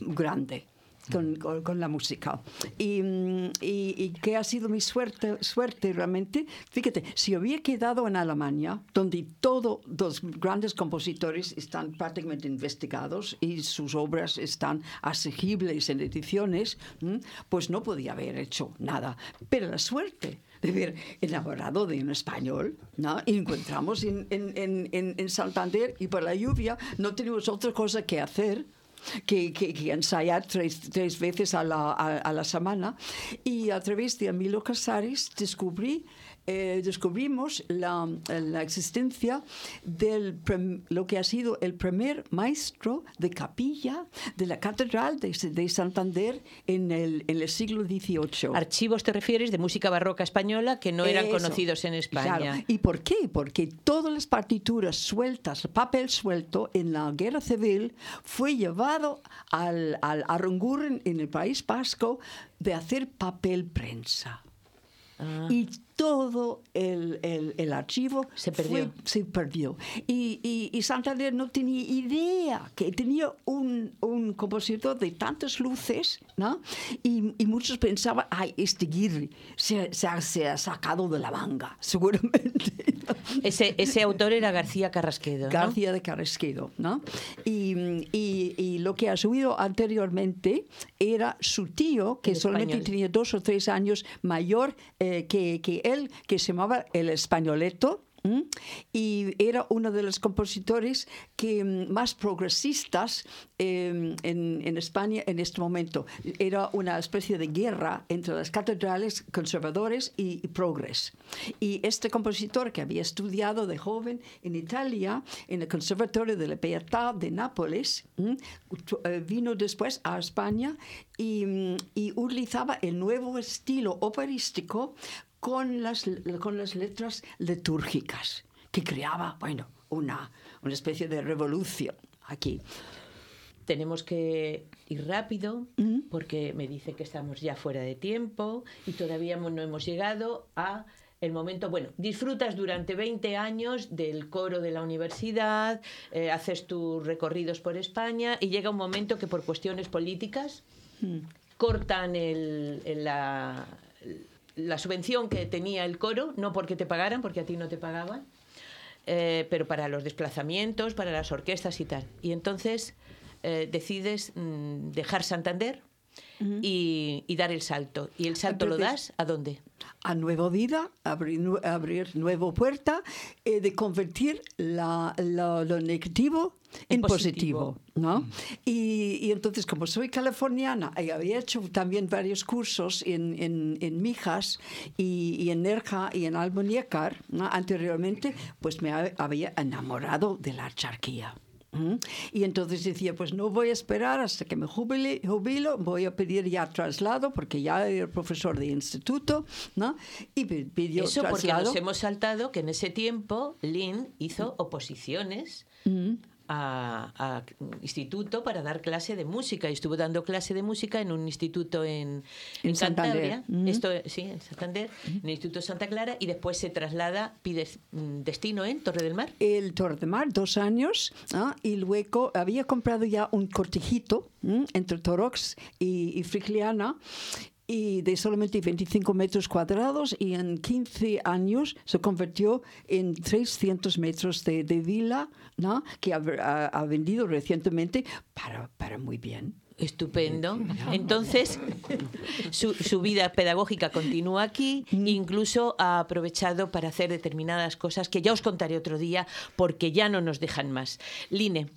grande. Con, con- con la música. Y, mm, y- y que ha sido mi suerte, suerte realmente. Fíjate, si hubiera quedado en Alemania, donde todos los grandes compositores están prácticamente investigados y sus obras están asequibles en ediciones, ¿m? pues no podía haber hecho nada. Pero la suerte de haber enamorado de un español, ¿no? Y encontramos en, en- en- en- en Santander y por la lluvia no tenemos otra cosa que hacer que, que- que ensayar tres, tres veces a la, a, a la semana. Y a través de Emilio Casares descubrí, eh, descubrimos la, la existencia de lo que ha sido el primer maestro de capilla de la Catedral de, de Santander en el, en el siglo XVIII. Archivos te refieres de música barroca española que no eran Eso. conocidos en España. Claro. ¿Y por qué? Porque todas las partituras sueltas, el papel suelto en la guerra civil fue llevado al, al Aranguren en el País Vasco de hacer papel prensa. Ah. Y todo el, el- el archivo Se perdió. fue- se perdió. Y, y- y Santander no tenía idea que tenía un, un compositor de tantas luces, ¿no? Y, y muchos pensaban, ay, este Guirri se, se ha, se ha sacado de la manga, <laughs> seguramente. Ese, ese autor era García Carrasquedo. ¿no? García de Carrasquedo, ¿no? Y, y- y lo que has oído anteriormente era su tío, que El solamente español. tenía dos o tres años mayor eh, que, que él, que se llamaba El Españoleto. Y era uno de los compositores que, mm, más progresistas eh, en, España en este momento. Era una especie de guerra entre las catedrales conservadores y, y progres. Y este compositor que había estudiado de joven en Italia, en el Conservatorio de la Pietà de Nápoles, eh, vino después a España mm, y utilizaba el nuevo estilo operístico con las, con las letras litúrgicas, que creaba, bueno, una, una especie de revolución aquí. Tenemos que ir rápido porque me dice que estamos ya fuera de tiempo y todavía no hemos llegado a el momento, bueno, disfrutas durante 20 años del coro de la universidad, eh, haces tus recorridos por España y llega un momento que por cuestiones políticas cortan el- el- la, la subvención que tenía el coro, no porque te pagaran, porque a ti no te pagaban, eh, pero para los desplazamientos, para las orquestas y tal. Y entonces eh, decides mm, dejar Santander y, y dar el salto. ¿Y el salto lo Entonces- das a dónde? a nueva vida, abrir, abrir nueva puerta, eh, de convertir la- la- lo negativo en, positivo. positivo. ¿no? Y, y entonces, como soy californiana y había hecho también varios cursos en, en, en Mijas y, y en Nerja y en Almuñécar ¿no? anteriormente, pues me ha- había enamorado de la charquía. ¿Mm? Y entonces decía, pues no voy a esperar hasta que me jubile, jubilo, voy a pedir ya traslado, porque ya era profesor de instituto, ¿no? Y pi- pidió Eso porque traslado. nos hemos saltado que en ese tiempo Lynn hizo oposiciones a, a instituto para dar clase de música y estuvo dando clase de música en un instituto en, En Cantabria, Santander. Ujú. esto sí, en Santander, en el Instituto Santa Clara y después se traslada, pide mm, destino en Torre del Mar. el Torre de Mar, dos años, ¿ah? y luego había comprado ya un cortijito ¿m? entre Torox y, y Frigliana, y de solamente 25 metros cuadrados, y en 15 años se convirtió en 300 metros de, de vila, ¿no? que ha, ha- ha vendido recientemente para, para muy bien. Estupendo. Entonces, su, su vida pedagógica continúa aquí, incluso ha aprovechado para hacer determinadas cosas que ya os contaré otro día porque ya no nos dejan más. Line,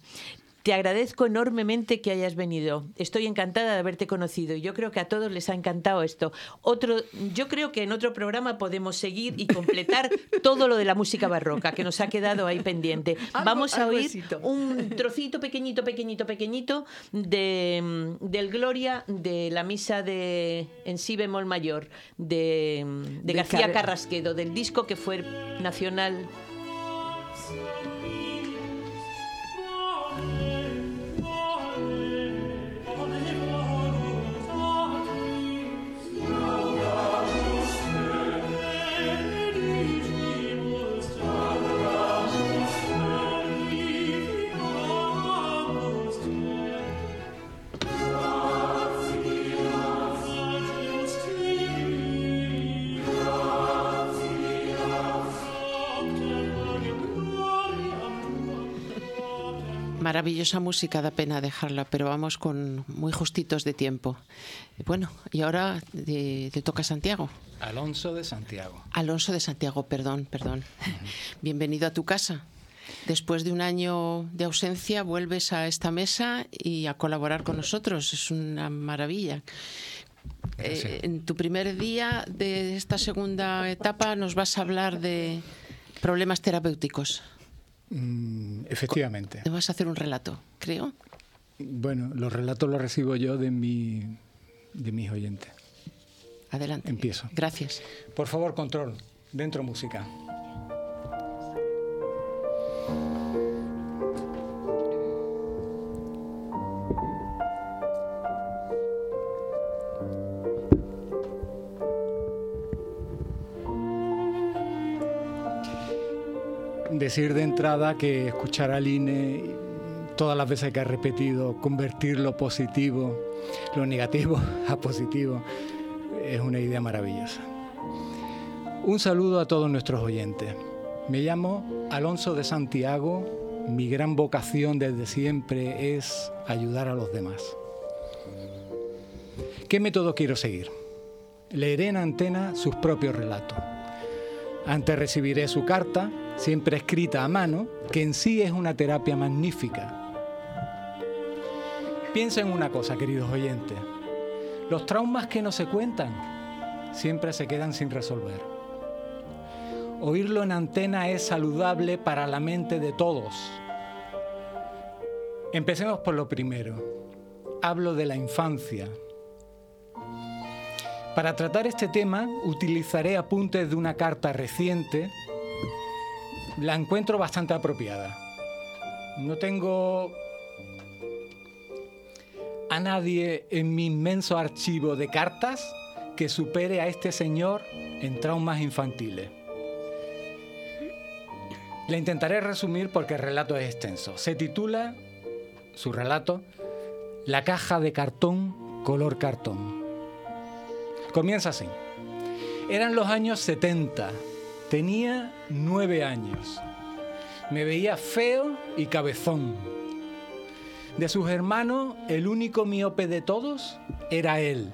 te agradezco enormemente que hayas venido. Estoy encantada de haberte conocido y yo creo que a todos les ha encantado esto. Otro, yo creo que en otro programa podemos seguir y completar <laughs> todo lo de la música barroca que nos ha quedado ahí pendiente. <laughs> Vamos a oír un trocito pequeñito, pequeñito, pequeñito de, del Gloria de la misa de en si bemol mayor de, de De García Car- Carrasquedo, del disco que fue nacional. Maravillosa música, da pena dejarla, pero vamos con muy justitos de tiempo. Bueno, y ahora te toca Santiago. Alonso de Santiago. Alonso de Santiago, perdón, perdón. Bienvenido a tu casa. Después de un año de ausencia, vuelves a esta mesa y a colaborar con nosotros. Es una maravilla. Eh, en tu primer día de esta segunda etapa nos vas a hablar de problemas terapéuticos. Mm, efectivamente. Te vas a hacer un relato, creo. Bueno, los relatos los recibo yo de, mi, de mis oyentes. Adelante. Empiezo. Gracias. Por favor, control. Dentro música. Decir de entrada que escuchar a Line todas las veces que ha repetido, convertir lo positivo, lo negativo <laughs> a positivo, es una idea maravillosa. Un saludo a todos nuestros oyentes. Me llamo Alonso de Santiago. Mi gran vocación desde siempre es ayudar a los demás. ¿Qué método quiero seguir? Leeré en antena sus propios relatos. Antes recibiré su carta, siempre escrita a mano, que en sí es una terapia magnífica. Piensa en una cosa, queridos oyentes. Los traumas que no se cuentan siempre se quedan sin resolver. Oírlo en antena es saludable para la mente de todos. Empecemos por lo primero. Hablo de la infancia. Para tratar este tema utilizaré apuntes de una carta reciente. La encuentro bastante apropiada. No tengo a nadie en mi inmenso archivo de cartas que supere a este señor en traumas infantiles. La intentaré resumir porque el relato es extenso. Se titula, su relato, La caja de cartón color cartón. Comienza así. Eran los años 70. Tenía nueve años. Me veía feo y cabezón. De sus hermanos, el único miope de todos era él.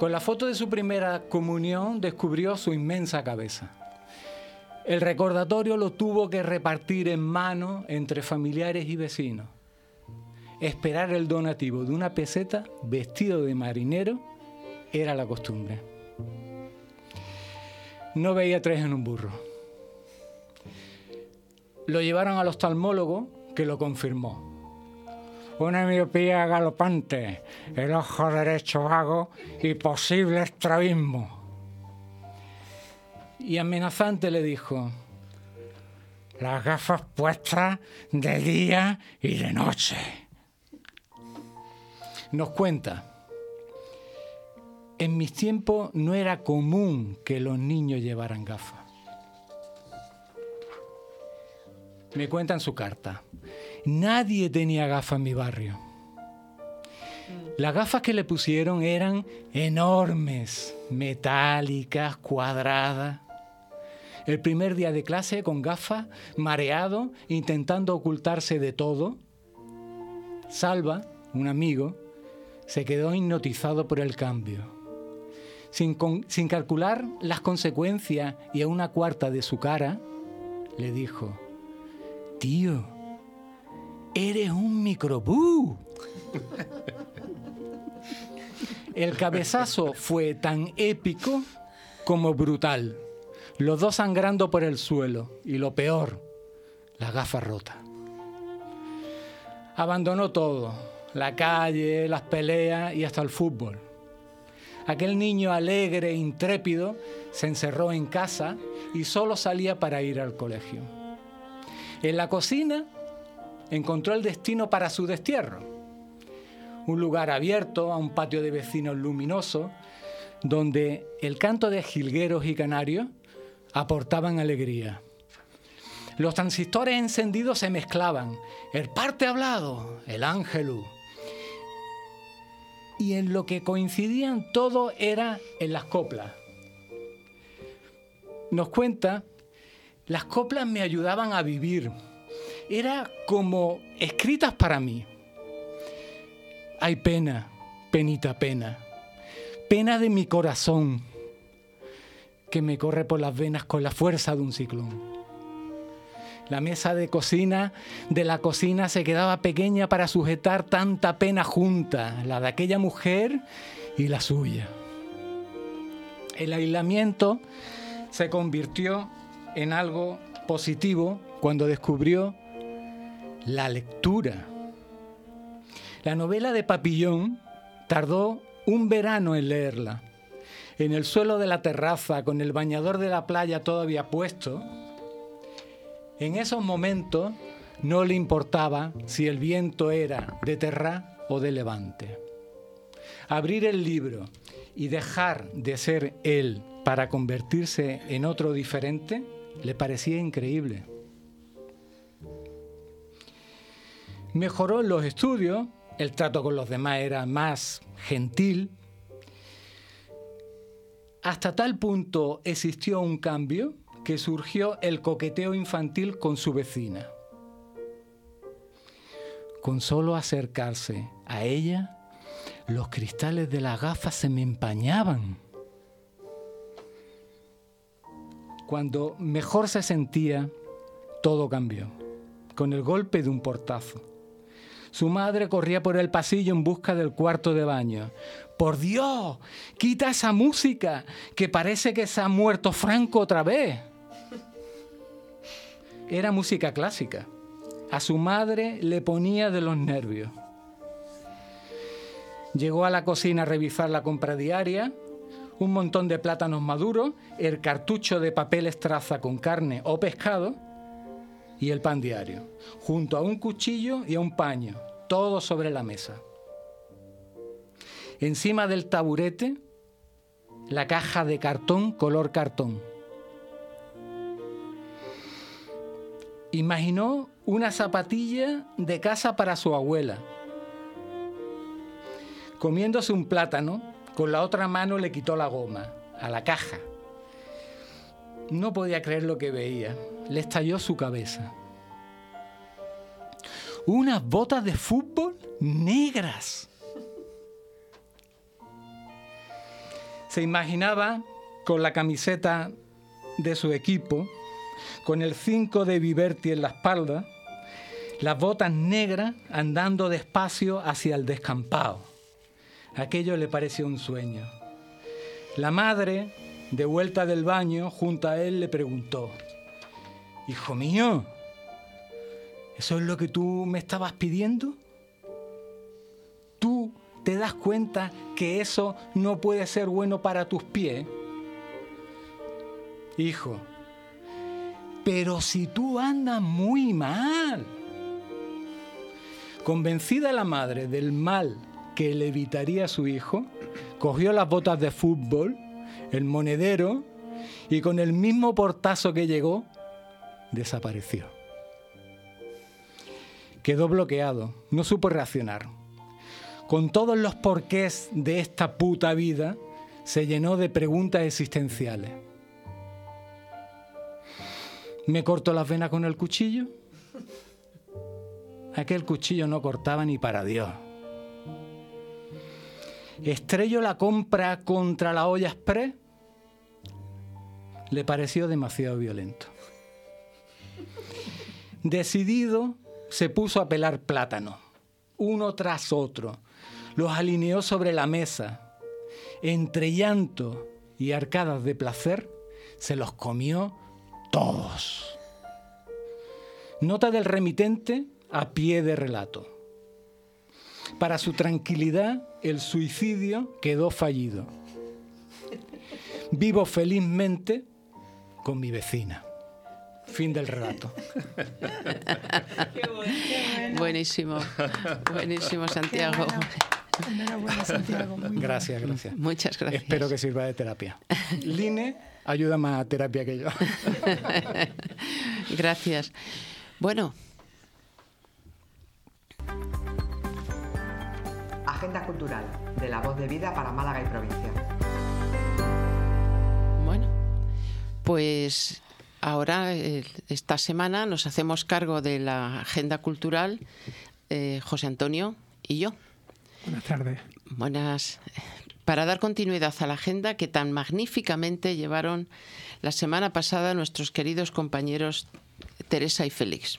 Con la foto de su primera comunión descubrió su inmensa cabeza. El recordatorio lo tuvo que repartir en mano entre familiares y vecinos. Esperar el donativo de una peseta vestido de marinero era la costumbre. No veía tres en un burro. Lo llevaron al oftalmólogo que lo confirmó. Una miopía galopante, el ojo derecho vago y posible estrabismo. Y amenazante le dijo, las gafas puestas de día y de noche. Nos cuenta, en mis tiempos no era común que los niños llevaran gafas. Me cuenta en su carta, nadie tenía gafas en mi barrio. Las gafas que le pusieron eran enormes, metálicas, cuadradas. El primer día de clase con gafas, mareado, intentando ocultarse de todo. Salva, un amigo, se quedó hipnotizado por el cambio. Sin, con- sin calcular las consecuencias y a una cuarta de su cara, le dijo, tío, eres un microbú. <laughs> El cabezazo fue tan épico como brutal. Los dos sangrando por el suelo. Y lo peor, la gafa rota. Abandonó todo. La calle, las peleas y hasta el fútbol. Aquel niño alegre e intrépido se encerró en casa y solo salía para ir al colegio. En la cocina encontró el destino para su destierro un lugar abierto a un patio de vecinos luminoso, donde el canto de jilgueros y canarios aportaban alegría. Los transistores encendidos se mezclaban, el parte hablado, el ángelus. Y en lo que coincidían todo era en las coplas. Nos cuenta, las coplas me ayudaban a vivir. Era como escritas para mí. Hay pena, penita pena, pena de mi corazón, que me corre por las venas con la fuerza de un ciclón. La mesa de cocina de la cocina se quedaba pequeña para sujetar tanta pena junta, la de aquella mujer y la suya. El aislamiento se convirtió en algo positivo cuando descubrió la lectura. La novela de Papillón tardó un verano en leerla. En el suelo de la terraza, con el bañador de la playa todavía puesto, en esos momentos no le importaba si el viento era de terra o de levante. Abrir el libro y dejar de ser él para convertirse en otro diferente le parecía increíble. Mejoró los estudios, el trato con los demás era más gentil. Hasta tal punto existió un cambio que surgió el coqueteo infantil con su vecina. Con solo acercarse a ella, los cristales de las gafas se me empañaban. Cuando mejor se sentía, todo cambió, con el golpe de un portazo. Su madre corría por el pasillo en busca del cuarto de baño. Por Dios, quita esa música, que parece que se ha muerto Franco otra vez. Era música clásica. A su madre le ponía de los nervios. Llegó a la cocina a revisar la compra diaria, un montón de plátanos maduros, el cartucho de papel estraza con carne o pescado y el pan diario, junto a un cuchillo y a un paño, todo sobre la mesa. Encima del taburete, la caja de cartón color cartón. Imaginó una zapatilla de casa para su abuela. Comiéndose un plátano, con la otra mano le quitó la goma a la caja. No podía creer lo que veía. Le estalló su cabeza. Unas botas de fútbol negras. Se imaginaba con la camiseta de su equipo, con el 5 de Viverti en la espalda, las botas negras andando despacio hacia el descampado. Aquello le pareció un sueño. La madre, de vuelta del baño, junto a él, le preguntó, Hijo mío, ¿eso es lo que tú me estabas pidiendo? ¿Tú te das cuenta que eso no puede ser bueno para tus pies? Hijo, pero si tú andas muy mal. Convencida la madre del mal que le evitaría a su hijo, cogió las botas de fútbol, el monedero y con el mismo portazo que llegó, desapareció. Quedó bloqueado, no supo reaccionar. Con todos los porqués de esta puta vida, se llenó de preguntas existenciales. ¿Me corto las venas con el cuchillo? Aquel cuchillo no cortaba ni para Dios. ¿Estrello la compra contra la olla express? Le pareció demasiado violento. Decidido, se puso a pelar plátanos, uno tras otro. Los alineó sobre la mesa. Entre llanto y arcadas de placer, se los comió todos. Nota del remitente a pie de relato. Para su tranquilidad, el suicidio quedó fallido. Vivo felizmente con mi vecina. Fin del relato. Buenísimo, buenísimo Santiago. Enhorabuena, Santiago. muy. Gracias, gracias. Muchas gracias. Espero que sirva de terapia. Line ayuda más a terapia que yo. <laughs> Gracias. Bueno, Agenda cultural de la voz de vida para Málaga y provincia. bueno, pues ahora, eh, esta semana, nos hacemos cargo de la agenda cultural eh, José Antonio y yo. Buenas tardes. Buenas. Para dar continuidad a la agenda que tan magníficamente llevaron la semana pasada nuestros queridos compañeros Teresa y Félix,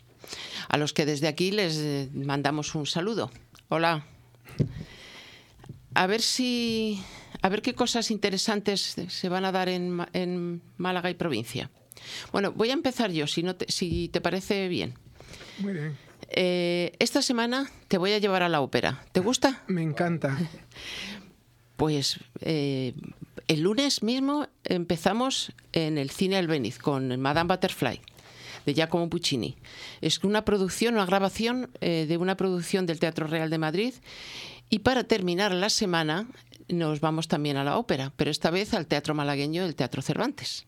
a los que desde aquí les eh, mandamos un saludo. Hola. A ver si. A ver qué cosas interesantes se van a dar en, Málaga y provincia. Bueno, voy a empezar yo, si, no te, si te parece bien. Muy bien. Eh, esta semana te voy a llevar a la ópera. ¿Te gusta? Me encanta. <laughs> Pues eh, el lunes mismo empezamos en el cine Albéniz con Madame Butterfly de Giacomo Puccini. Es una producción, una grabación eh, de una producción del Teatro Real de Madrid. Y para terminar la semana nos vamos también a la ópera, pero esta vez al Teatro Malagueño, el Teatro Cervantes.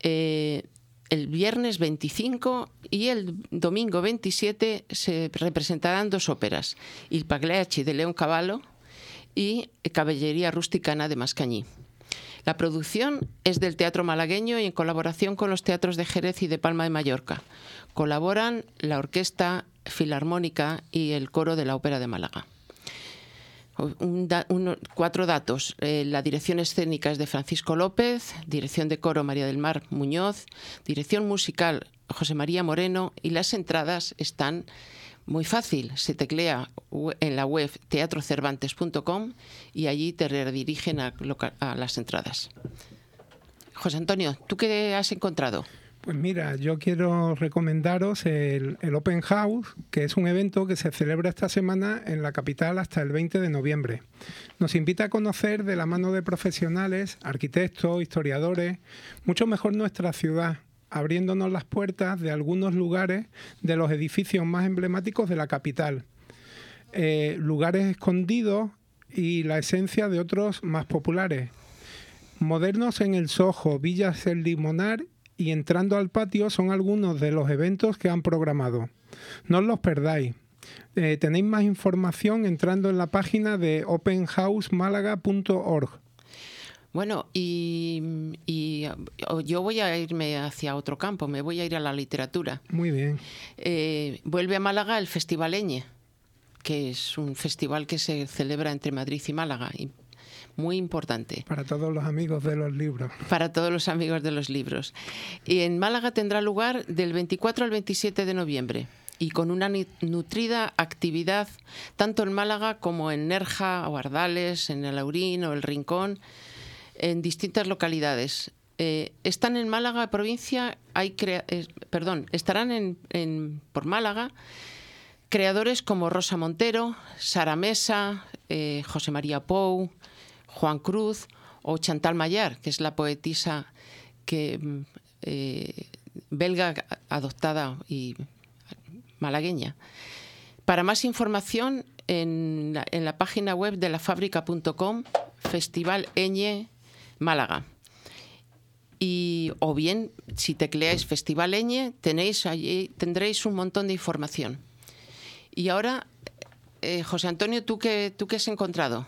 Eh, el viernes 25 y el domingo 27 se representarán dos óperas, Il Pagliacci de León Cavallo y Caballería Rusticana de Mascañí. La producción es del Teatro Malagueño y en colaboración con los teatros de Jerez y de Palma de Mallorca. Colaboran la Orquesta Filarmónica y el Coro de la Ópera de Málaga. Cuatro datos. Eh, la dirección escénica es de Francisco López, dirección de coro María del Mar Muñoz, dirección musical José María Moreno y las entradas están muy fácil. Se teclea en la web teatrocervantes.com y allí te redirigen a, a las entradas. José Antonio, ¿tú qué has encontrado? Pues mira, yo quiero recomendaros el Open House, que es un evento que se celebra esta semana en la capital hasta el 20 de noviembre. Nos invita a conocer de la mano de profesionales, arquitectos, historiadores, mucho mejor nuestra ciudad, abriéndonos las puertas de algunos lugares de los edificios más emblemáticos de la capital. Eh, lugares escondidos y la esencia de otros más populares. Modernos en el Soho, Villas El Limonar y entrando al patio son algunos de los eventos que han programado. No os los perdáis. Eh, tenéis más información entrando en la página de openhousemálaga.org. Bueno, y, y, o- yo voy a irme hacia otro campo, me voy a ir a la literatura. Muy bien. Eh, vuelve a Málaga el Festival Eñe, que es un festival que se celebra entre Madrid y Málaga, y muy importante Para todos los amigos de los libros. para todos los amigos de los libros. Y en Málaga tendrá lugar del 24 al 27 de noviembre y con una nutrida actividad tanto en Málaga como en Nerja o Ardales, en el Aurín o el Rincón, en distintas localidades. Eh, están en Málaga provincia, hay eh, perdón, estarán en, por Málaga creadores como Rosa Montero, Sara Mesa, eh, José María Pou, Juan Cruz o Chantal Mayar, que es la poetisa mm, belga adoptada y malagueña. Para más información, en la, la página web de la fábrica.com, Festival Eñe Málaga. Y, o bien, si tecleáis Festival Eñe, tenéis allí, tendréis un montón de información. Y ahora, eh, José Antonio, ¿tú qué, ¿tú qué has encontrado?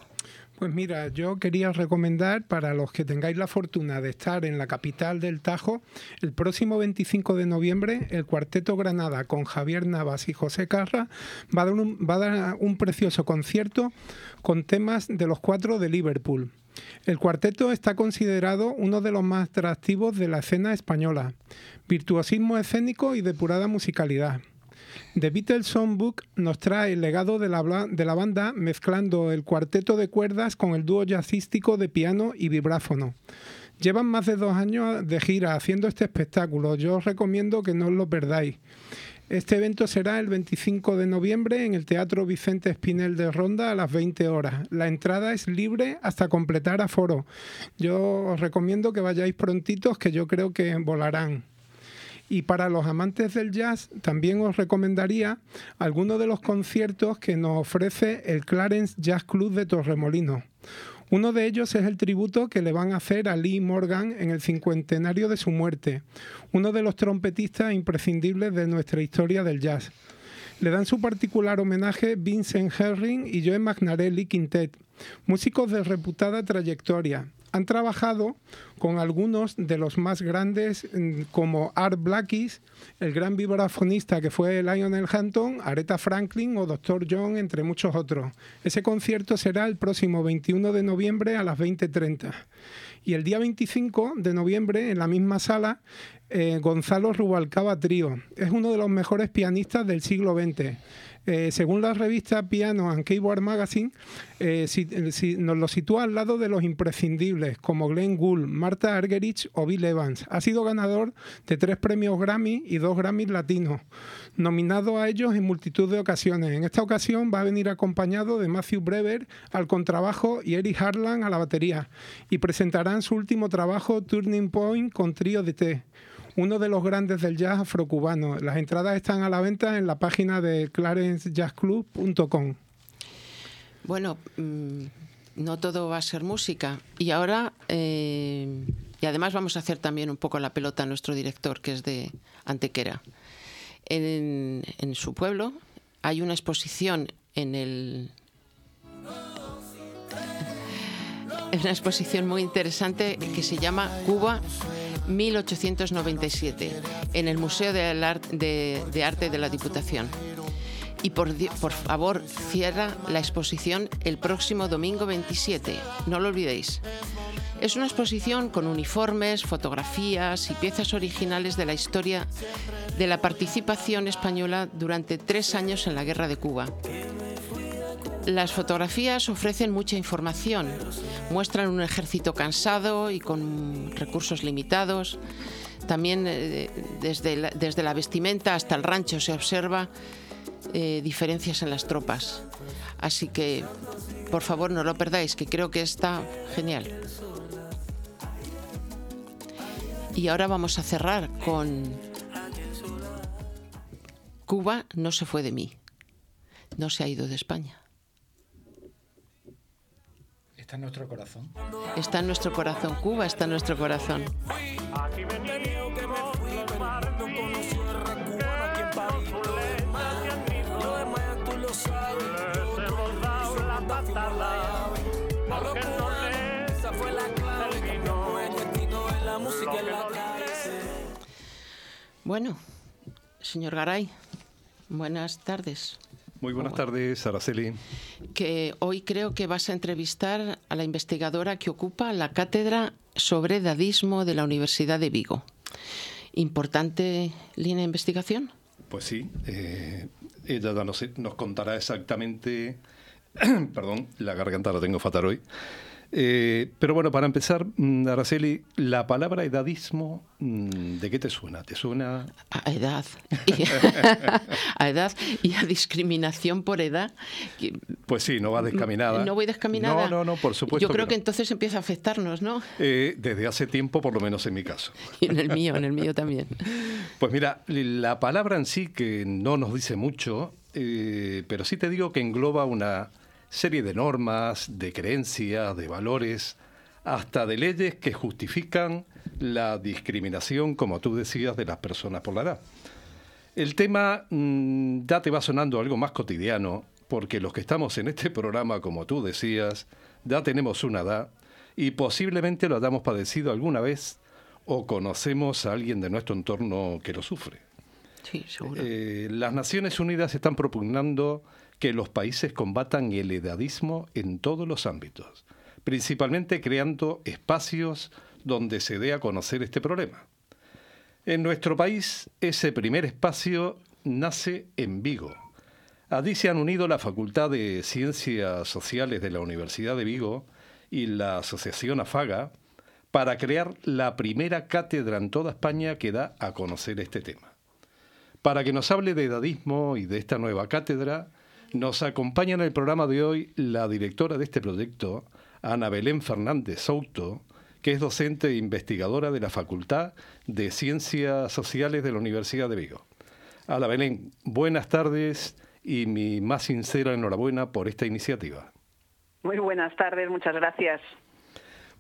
Pues mira, yo quería recomendar para los que tengáis la fortuna de estar en la capital del Tajo, el próximo 25 de noviembre, el Cuarteto Granada con Javier Navas y José Carra va a dar un, va a dar un precioso concierto con temas de los cuatro de Liverpool. El cuarteto está considerado uno de los más atractivos de la escena española. Virtuosismo escénico y depurada musicalidad. The Beatles Songbook nos trae el legado de la, de la banda mezclando el cuarteto de cuerdas con el dúo jazzístico de piano y vibráfono. Llevan más de dos años de gira haciendo este espectáculo. Yo os recomiendo que no os lo perdáis. Este evento será el 25 de noviembre en el Teatro Vicente Espinel de Ronda a las 20 horas. La entrada es libre hasta completar aforo. Yo os recomiendo que vayáis prontitos que yo creo que volarán. Y para los amantes del jazz, también os recomendaría algunos de los conciertos que nos ofrece el Clarence Jazz Club de Torremolinos. Uno de ellos es el tributo que le van a hacer a Lee Morgan en el cincuentenario de su muerte, uno de los trompetistas imprescindibles de nuestra historia del jazz. Le dan su particular homenaje Vincent Herring y Joe Magnarelli Quintet, músicos de reputada trayectoria. Han trabajado con algunos de los más grandes mm, como Art Blakis, el gran vibrafonista que fue Lionel Hampton, Aretha Franklin o Dr. John, entre muchos otros. Ese concierto será el próximo 21 de noviembre a las 20.30. Y el día 25 de noviembre, en la misma sala, eh, Gonzalo Rubalcaba Trío. Es uno de los mejores pianistas del siglo XX. Eh, según la revista Piano and Keyboard Magazine, eh, nos lo sitúa al lado de los imprescindibles como Glenn Gould, Marta Argerich o Bill Evans. Ha sido ganador de tres premios Grammy y dos Grammys latinos, nominado a ellos en multitud de ocasiones. En esta ocasión va a venir acompañado de Matthew Brewer al contrabajo y Eric Harlan a la batería y presentarán su último trabajo Turning Point con trío de té uno de los grandes del jazz afrocubano. Las entradas están a la venta en la página de clarencejazzclub.com. Bueno, mm, no todo va a ser música. Y ahora, eh, y además vamos a hacer también un poco la pelota a nuestro director, que es de Antequera. En, en su pueblo hay una exposición en el... <laughs> una exposición muy interesante que se llama Cuba 1897 en el Museo de, Arte de la Diputación. Y por favor, cierra la exposición el próximo domingo 27. No lo olvidéis. Es una exposición con uniformes, fotografías y piezas originales de la historia de la participación española durante tres años en la Guerra de Cuba. Las fotografías ofrecen mucha información, muestran un ejército cansado y con recursos limitados. También eh, desde, la, desde la vestimenta hasta el rancho se observa eh, diferencias en las tropas. Así que, por favor, no lo perdáis, que creo que está genial. Y ahora vamos a cerrar con Cuba no se fue de mí, no se ha ido de España. Está en nuestro corazón. Está en nuestro corazón, Cuba está en nuestro corazón. Aquí. Bueno, señor Garay, buenas tardes. Muy buenas tardes, Araceli. Que hoy creo que vas a entrevistar a la investigadora que ocupa la cátedra sobre dadismo de la Universidad de Vigo. Importante línea de investigación. Pues sí, eh, ella nos, nos contará exactamente, <clears throat> perdón, la garganta la tengo fatal hoy. Eh, pero bueno, para empezar, mm, Araceli, la palabra edadismo, mm, ¿de qué te suena? ¿Te suena? A edad. Y, <laughs> a edad y a discriminación por edad. Pues sí, no va descaminada. No voy descaminada. No, no, no, por supuesto. Yo creo que, no. entonces empieza a afectarnos, ¿no? Eh, desde hace tiempo, por lo menos en mi caso. Y en el mío, en el mío también. Pues mira, la palabra en sí que no nos dice mucho, eh, pero sí te digo que engloba una serie de normas, de creencias, de valores, hasta de leyes que justifican la discriminación, como tú decías, de las personas por la edad. El tema mm, ya te va sonando algo más cotidiano, porque los que estamos en este programa, como tú decías, ya tenemos una edad y posiblemente lo hayamos padecido alguna vez o conocemos a alguien de nuestro entorno que lo sufre. Sí, seguro. Eh, las Naciones Unidas están propugnando que los países combatan el edadismo en todos los ámbitos, principalmente creando espacios donde se dé a conocer este problema. En nuestro país, ese primer espacio nace en Vigo. Allí se han unido la Facultad de Ciencias Sociales de la Universidad de Vigo y la Asociación AFAGA para crear la primera cátedra en toda España que da a conocer este tema. Para que nos hable de edadismo y de esta nueva cátedra, nos acompaña en el programa de hoy la directora de este proyecto, Ana Belén Fernández Souto, que es docente e investigadora de la Facultad de Ciencias Sociales de la Universidad de Vigo. Ana Belén, buenas tardes y mi más sincera enhorabuena por esta iniciativa. Muy buenas tardes, muchas gracias.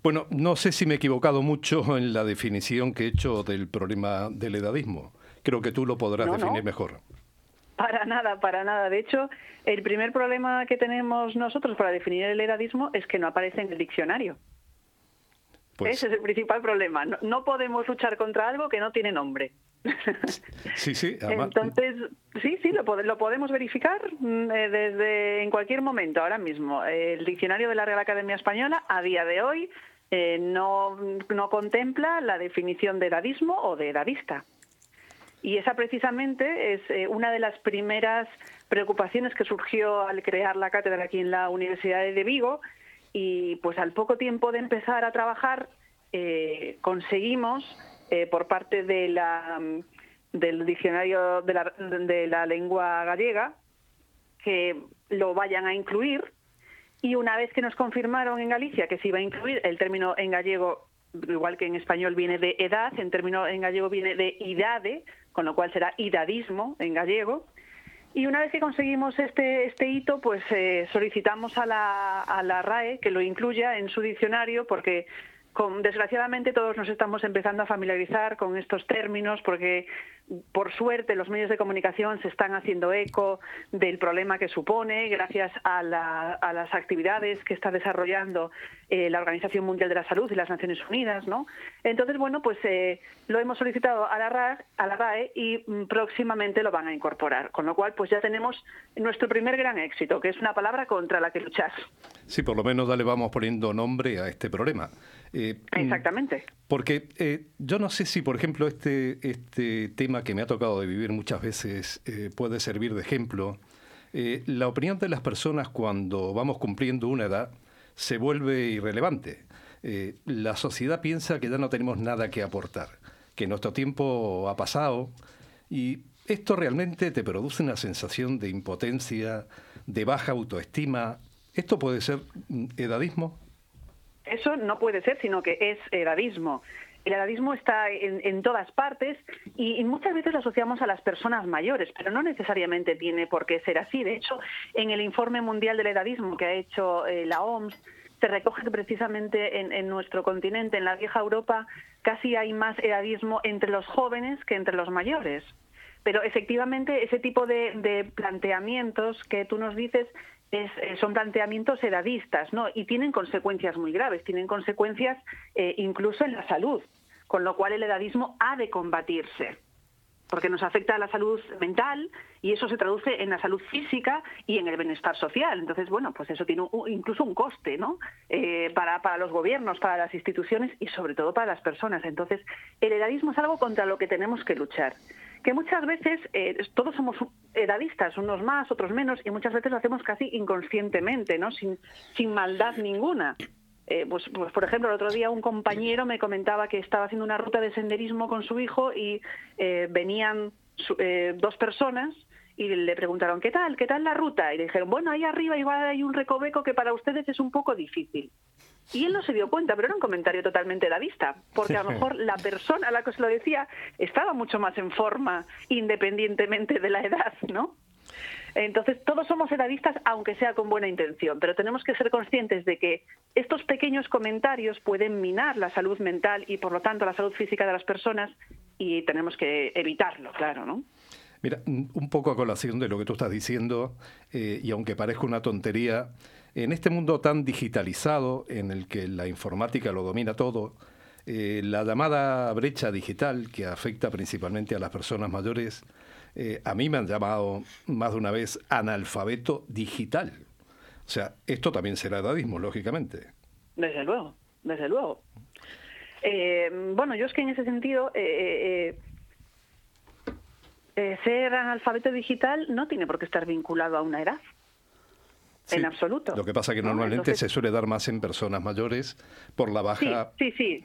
Bueno, no sé si me he equivocado mucho en la definición que he hecho del problema del edadismo. Creo que tú lo podrás No, no. definir mejor. Para nada, para nada. De hecho, el primer problema que tenemos nosotros para definir el edadismo es que no aparece en el diccionario. Pues Ese es el principal problema. No, no podemos luchar contra algo que no tiene nombre. <laughs> sí, sí, además, Entonces, sí, sí, lo, lo podemos verificar mm, eh, desde en cualquier momento, ahora mismo. El diccionario de la Real Academia Española, a día de hoy, eh, no, no contempla la definición de edadismo o de edadista. Y esa precisamente es eh, una de las primeras preocupaciones que surgió al crear la cátedra aquí en la Universidad de Vigo. Y pues al poco tiempo de empezar a trabajar, eh, conseguimos eh, por parte mm, del diccionario de la, de la lengua gallega que lo vayan a incluir. Y una vez que nos confirmaron en Galicia que se iba a incluir el término en gallego, igual que en español viene de edad, en término en gallego viene de idade, con lo cual será idadismo en gallego. Y una vez que conseguimos este, este hito, pues eh, solicitamos a la, a la RAE que lo incluya en su diccionario porque desgraciadamente todos nos estamos empezando a familiarizar con estos términos porque por suerte los medios de comunicación se están haciendo eco del problema que supone gracias a, la- a las actividades que está desarrollando eh, la Organización Mundial de la Salud y las Naciones Unidas, ¿no? Entonces, bueno, pues eh, lo hemos solicitado a la, RAE, a la RAE y mm, próximamente lo van a incorporar, con lo cual pues ya tenemos nuestro primer gran éxito, que es una palabra contra la que luchar. sí, por lo menos ya le vamos poniendo nombre a este problema. Eh, mm, Exactamente. Porque eh, yo no sé si, por ejemplo, este, este tema que me ha tocado de vivir muchas veces eh, puede servir de ejemplo. Eh, la opinión de las personas cuando vamos cumpliendo una edad se vuelve irrelevante. Eh, la sociedad piensa que ya no tenemos nada que aportar, que nuestro tiempo ha pasado y esto realmente te produce una sensación de impotencia, de baja autoestima. ¿Esto puede ser mm, edadismo? Eso no puede ser, sino que es edadismo. El edadismo está en, todas partes y, muchas veces lo asociamos a las personas mayores, pero no necesariamente tiene por qué ser así. De hecho, en el informe mundial del edadismo que ha hecho eh, la OMS, se recoge que precisamente en, en nuestro continente, en la vieja Europa, casi hay más edadismo entre los jóvenes que entre los mayores. Pero efectivamente ese tipo de planteamientos que tú nos dices eh, son planteamientos edadistas, ¿no? Y tienen consecuencias muy graves, tienen consecuencias eh, incluso en la salud, con lo cual el edadismo ha de combatirse porque nos afecta a la salud mental y eso se traduce en la salud física y en el bienestar social. Entonces, bueno, pues eso tiene incluso un coste, ¿no? Eh, para, para los gobiernos, para las instituciones y sobre todo para las personas. Entonces, el edadismo es algo contra lo que tenemos que luchar. Que muchas veces eh, todos somos edadistas, unos más, otros menos, y muchas veces lo hacemos casi inconscientemente, ¿no? Sin, sin maldad ninguna. Eh, pues, pues, por ejemplo, el otro día un compañero me comentaba que estaba haciendo una ruta de senderismo con su hijo y eh, venían dos personas y le preguntaron, ¿qué tal? ¿Qué tal la ruta? Y le dijeron, bueno, ahí arriba igual hay un recoveco que para ustedes es un poco difícil. Y él no se dio cuenta, pero era un comentario totalmente edadista, porque a lo mejor la persona a la que se lo decía estaba mucho más en forma, independientemente de la edad, ¿no? Entonces, todos somos edadistas, aunque sea con buena intención, pero tenemos que ser conscientes de que estos pequeños comentarios pueden minar la salud mental y, por lo tanto, la salud física de las personas y tenemos que evitarlo, claro, ¿no? Mira, un poco a colación de lo que tú estás diciendo, eh, y aunque parezca una tontería, en este mundo tan digitalizado, en el que la informática lo domina todo, eh, la llamada brecha digital, que afecta principalmente a las personas mayores, eh, a mí me han llamado más de una vez analfabeto digital. O sea, esto también será edadismo, lógicamente. Desde luego, desde luego. Eh, bueno, yo es que en ese sentido, ser analfabeto digital no tiene por qué estar vinculado a una edad. En absoluto. Lo que pasa que ¿no? normalmente Entonces- se suele dar más en personas mayores por la baja... Sí, sí, sí.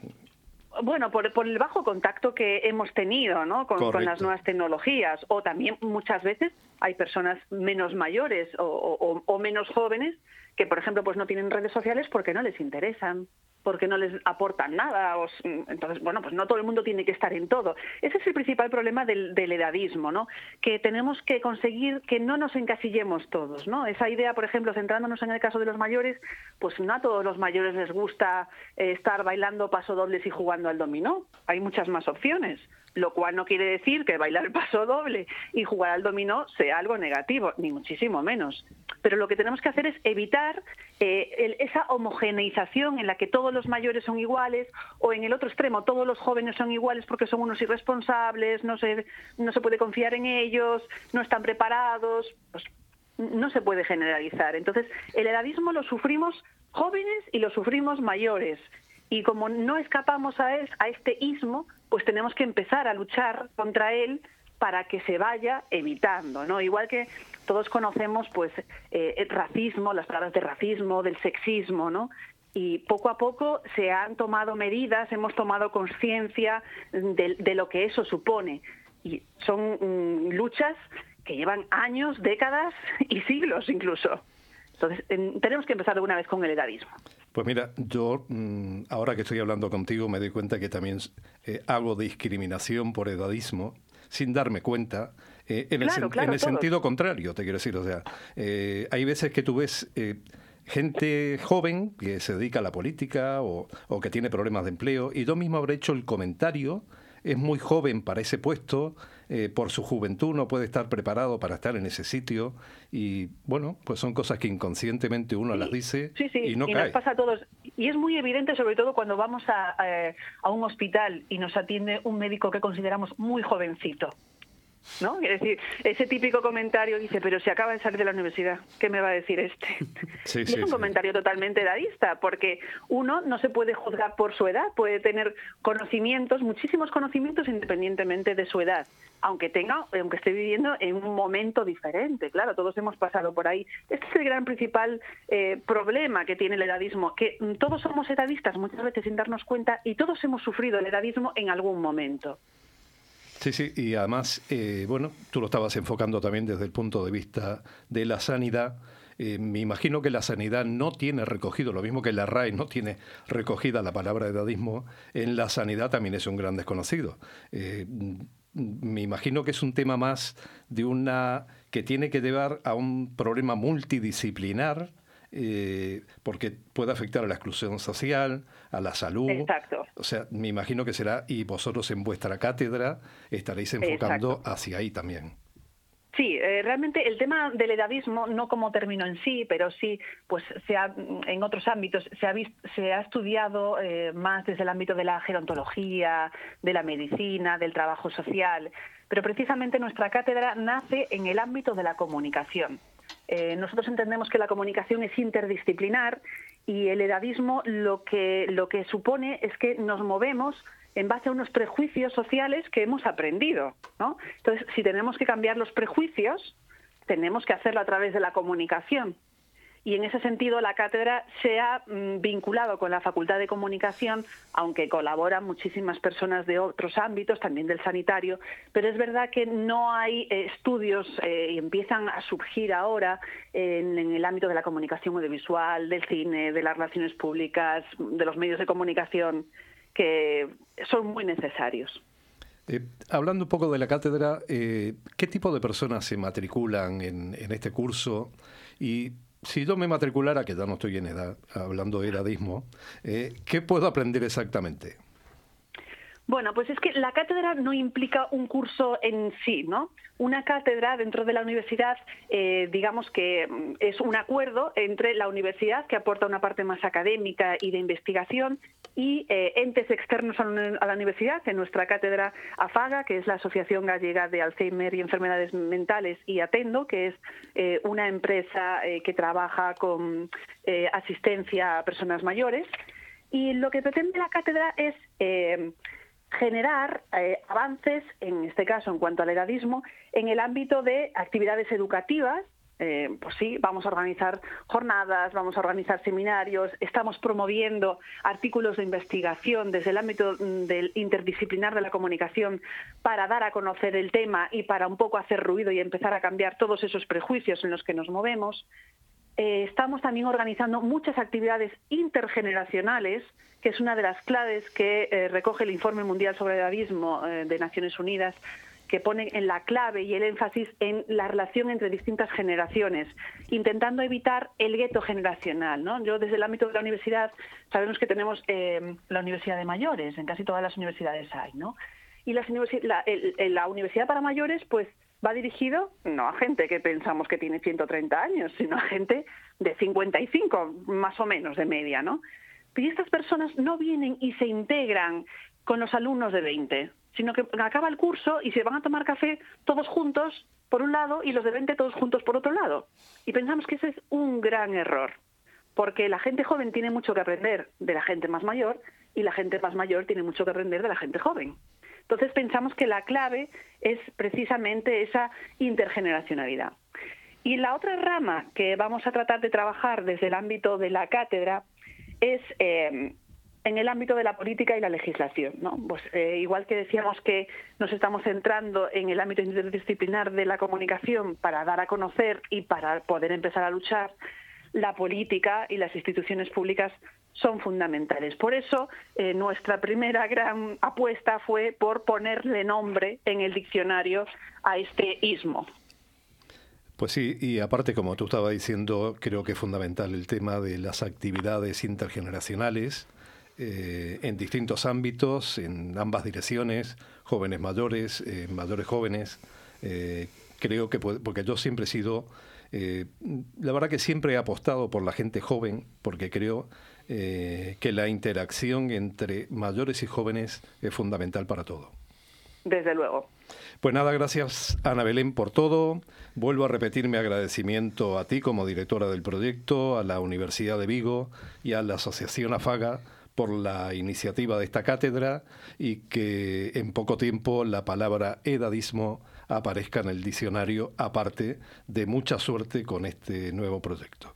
Bueno, por, por el bajo contacto que hemos tenido ¿no? con, las nuevas tecnologías o también muchas veces hay personas menos mayores o, o- o menos jóvenes que, por ejemplo, pues no tienen redes sociales porque no les interesan, porque no les aportan nada. o entonces, bueno, pues no todo el mundo tiene que estar en todo. Ese es el principal problema del, del edadismo, ¿no? Que tenemos que conseguir que no nos encasillemos todos, ¿no? Esa idea, por ejemplo, centrándonos en el caso de los mayores, pues no a todos los mayores les gusta eh, estar bailando pasodobles y jugando al dominó. Hay muchas más opciones lo cual no quiere decir que bailar <laughs> paso doble y jugar al dominó sea algo negativo, ni muchísimo menos. Pero lo que tenemos que hacer es evitar eh, esa homogeneización en la que todos los mayores son iguales o en el otro extremo todos los jóvenes son iguales porque son unos irresponsables, no se, no se puede confiar en ellos, no están preparados. Pues, no se puede generalizar. Entonces, el edadismo lo sufrimos jóvenes y lo sufrimos mayores. Y como no escapamos a, a este ismo, pues tenemos que empezar a luchar contra él para que se vaya evitando, ¿no? Igual que todos conocemos, pues, eh, el racismo, las palabras de racismo, del sexismo, ¿no? Y poco a poco se han tomado medidas, hemos tomado conciencia de, de lo que eso supone. Y son mm, luchas que llevan años, décadas y siglos incluso. Entonces, en- tenemos que empezar de una vez con el edadismo. Pues mira, yo mm, ahora que estoy hablando contigo me doy cuenta que también eh, hago discriminación por edadismo sin darme cuenta. eh, en el, Claro, sen- claro, en el todos. sentido contrario, te quiero decir. O sea, eh, hay veces que tú ves eh, gente joven que se dedica a la política o, o que tiene problemas de empleo y yo mismo habré hecho el comentario. Es muy joven para ese puesto, eh, por su juventud no puede estar preparado para estar en ese sitio y bueno, pues son cosas que inconscientemente uno las dice Sí, sí, y no y cae. nos pasa a todos. Y es muy evidente, sobre todo cuando vamos a, a- a un hospital y nos atiende un médico que consideramos muy jovencito. ¿No? Es decir, ese típico comentario dice, pero si acaba de salir de la universidad, ¿qué me va a decir este? <laughs> Sí, y sí, es un sí. comentario totalmente edadista, porque uno no se puede juzgar por su edad, puede tener conocimientos, muchísimos conocimientos independientemente de su edad, aunque tenga, aunque esté viviendo en un momento diferente. Claro, todos hemos pasado por ahí. Este es el gran principal eh, problema que tiene el edadismo, que mm, todos somos edadistas muchas veces sin darnos cuenta y todos hemos sufrido el edadismo en algún momento. Sí, sí, y además, eh, bueno, tú lo estabas enfocando también desde el punto de vista de la sanidad. Eh, me imagino que la sanidad no tiene recogido, lo mismo que la RAE no tiene recogida la palabra edadismo, en la sanidad también es un gran desconocido. Eh, me imagino que es un tema más de una que tiene que llevar a un problema multidisciplinar, porque puede afectar a la exclusión social, a la salud. Exacto. O sea, me imagino que será, y vosotros en vuestra cátedra estaréis enfocando hacia ahí también. Sí, eh, realmente el tema del edadismo, no como término en sí, pero sí, pues se ha, en otros ámbitos se ha, vis- se ha estudiado eh, más desde el ámbito de la gerontología, de la medicina, del trabajo social, pero precisamente nuestra cátedra nace en el ámbito de la comunicación. Eh, nosotros entendemos que la comunicación es interdisciplinar y el edadismo lo que, lo que supone es que nos movemos en base a unos prejuicios sociales que hemos aprendido. ¿no? Entonces, si tenemos que cambiar los prejuicios, tenemos que hacerlo a través de la comunicación. Y en ese sentido la cátedra se ha mm, vinculado con la Facultad de Comunicación, aunque colaboran muchísimas personas de otros ámbitos, también del sanitario, pero es verdad que no hay eh, estudios eh, y empiezan a surgir ahora en, el ámbito de la comunicación audiovisual, del cine, de las relaciones públicas, de los medios de comunicación, que son muy necesarios. Eh, hablando un poco de la cátedra, eh, ¿qué tipo de personas se matriculan en, en este curso? Y si yo me matriculara, que ya no estoy en edad, hablando de edadismo, eh, ¿qué puedo aprender exactamente? Bueno, pues es que la cátedra no implica un curso en sí, ¿no? Una cátedra dentro de la universidad, eh, digamos que mm, es un acuerdo entre la universidad, que aporta una parte más académica y de investigación, y eh, entes externos a la universidad, en nuestra cátedra AFAGA, que es la Asociación Gallega de Alzheimer y Enfermedades Mentales, y Atendo, que es eh, una empresa que trabaja con asistencia a personas mayores. Y lo que pretende la cátedra es generar eh, avances, en este caso en cuanto al edadismo, en el ámbito de actividades educativas. Eh, pues sí, vamos a organizar jornadas, vamos a organizar seminarios, estamos promoviendo artículos de investigación desde el ámbito mm, del interdisciplinar de la comunicación para dar a conocer el tema y para un poco hacer ruido y empezar a cambiar todos esos prejuicios en los que nos movemos. Eh, estamos también organizando muchas actividades intergeneracionales, que es una de las claves que eh, recoge el Informe Mundial sobre el Edadismo eh, de Naciones Unidas, que pone en la clave y el énfasis en la relación entre distintas generaciones, intentando evitar el gueto generacional. ¿no? Yo desde el ámbito de la universidad sabemos que tenemos la universidad de mayores, en casi todas las universidades hay, ¿no? Y las la, el- la universidad para mayores, pues va dirigido no a gente que pensamos que tiene 130 años, sino a gente de 55, más o menos de media, ¿no? Y estas personas no vienen y se integran con los alumnos de 20, sino que acaba el curso y se van a tomar café todos juntos por un lado y los de 20 todos juntos por otro lado. Y pensamos que ese es un gran error, porque la gente joven tiene mucho que aprender de la gente más mayor y la gente más mayor tiene mucho que aprender de la gente joven. Entonces pensamos que la clave es precisamente esa intergeneracionalidad. Y la otra rama que vamos a tratar de trabajar desde el ámbito de la cátedra es eh, en el ámbito de la política y la legislación. ¿no? Pues, eh, igual que decíamos que nos estamos centrando en el ámbito interdisciplinar de la comunicación para dar a conocer y para poder empezar a luchar, la política y las instituciones públicas son fundamentales. Por eso, eh, nuestra primera gran apuesta fue por ponerle nombre en el diccionario a este ismo. Pues sí, y aparte, como tú estabas diciendo, creo que es fundamental el tema de las actividades intergeneracionales eh, en distintos ámbitos, en ambas direcciones, jóvenes mayores, eh, mayores jóvenes. Creo que, porque yo siempre he sido, eh, la verdad que siempre he apostado por la gente joven, porque creo eh, que la interacción entre mayores y jóvenes es fundamental para todo. Desde luego. Pues nada, gracias Ana Belén por todo. Vuelvo a repetir mi agradecimiento a ti como directora del proyecto, a la Universidad de Vigo y a la Asociación AFAGA por la iniciativa de esta cátedra y que en poco tiempo la palabra edadismo aparezca en el diccionario, aparte de mucha suerte con este nuevo proyecto.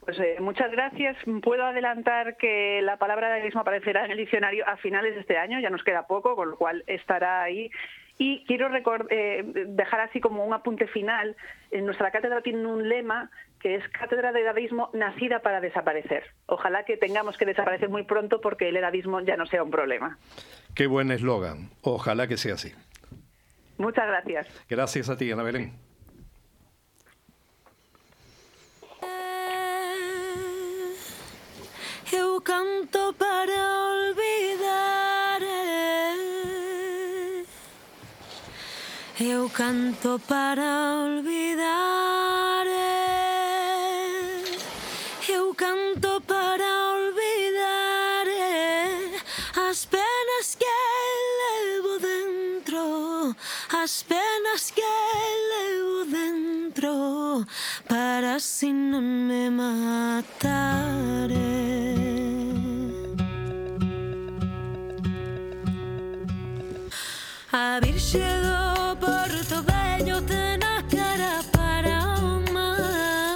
Pues eh, muchas gracias. Puedo adelantar que la palabra edadismo aparecerá en el diccionario a finales de este año, ya nos queda poco, con lo cual estará ahí. Y quiero eh, dejar así como un apunte final. En nuestra cátedra tiene un lema que es Cátedra de Edadismo nacida para desaparecer. Ojalá que tengamos que desaparecer muy pronto porque el edadismo ya no sea un problema. Qué buen eslogan. Ojalá que sea así. Muchas gracias. Gracias a ti, Ana Belén. Eu canto para olvidar. Eu canto para olvidar las penas que llevo dentro para si no me mataré. Haber llegado por tu bello tenaz cara para amar.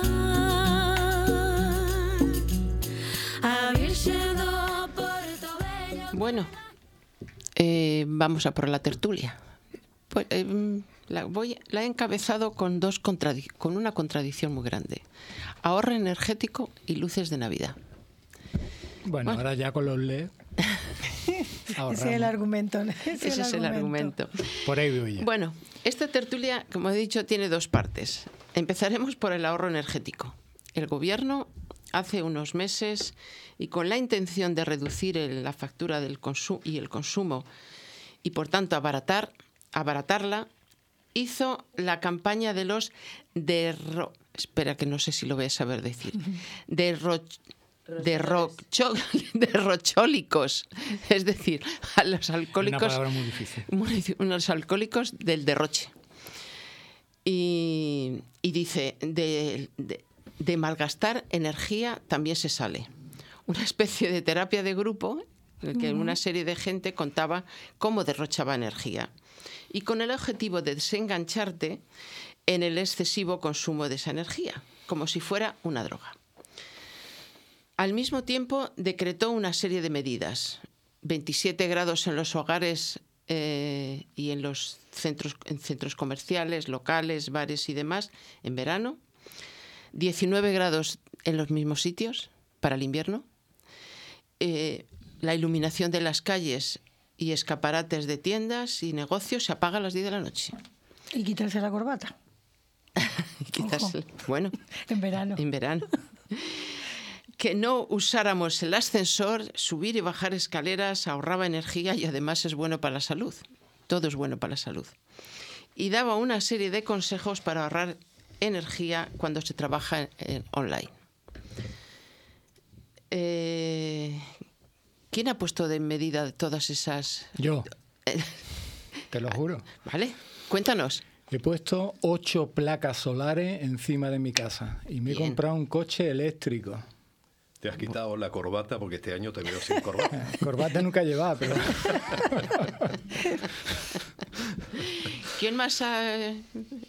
Haber llegado por tu bello. Bueno, eh, vamos a por la tertulia. Pues, eh, la, voy, la he encabezado con, dos con una contradicción muy grande. Ahorro energético y luces de Navidad. Bueno, ahora ya con los LED. <laughs> Ese es el argumento. Ese es el argumento. Por ahí voy ya. Bueno, esta tertulia, como he dicho, tiene dos partes. Empezaremos por el ahorro energético. El gobierno hace unos meses y con la intención de reducir el- la factura del consumo y el consumo y por tanto abaratar, abaratarla, hizo la campaña de los derro, espera que no sé si lo voy a saber decir, <laughs> derro, derrocho- derrochólicos, es decir, a los Una alcohólicos palabra muy difícil. <laughs> muy- unos alcohólicos del derroche. Y, y dice, de, de- de malgastar energía también se sale. Una especie de terapia de grupo en que una serie de gente contaba cómo derrochaba energía. Y con el objetivo de desengancharte en el excesivo consumo de esa energía, como si fuera una droga. Al mismo tiempo, decretó una serie de medidas. 27 grados en los hogares eh, y en los centros, en centros comerciales, locales, bares y demás en verano. 19 grados en los mismos sitios para el invierno. Eh, la iluminación de las calles y escaparates de tiendas y negocios se apaga a las 10 de la noche. Y quitarse la corbata <laughs> Ojo. bueno, <laughs> en verano. en verano. Que no usáramos el ascensor, subir y bajar escaleras ahorraba energía y además es bueno para la salud. Todo es bueno para la salud. Y daba una serie de consejos para ahorrar energía cuando se trabaja en- en online. Eh, ¿Quién ha puesto de medida todas esas? Yo. Te lo juro. ¿Vale? Cuéntanos. He puesto ocho placas solares encima de mi casa y me he comprado un coche eléctrico. Te has quitado la corbata porque este año te veo sin corbata. <laughs> Corbata nunca llevaba, pero <laughs> ¿Quién más ha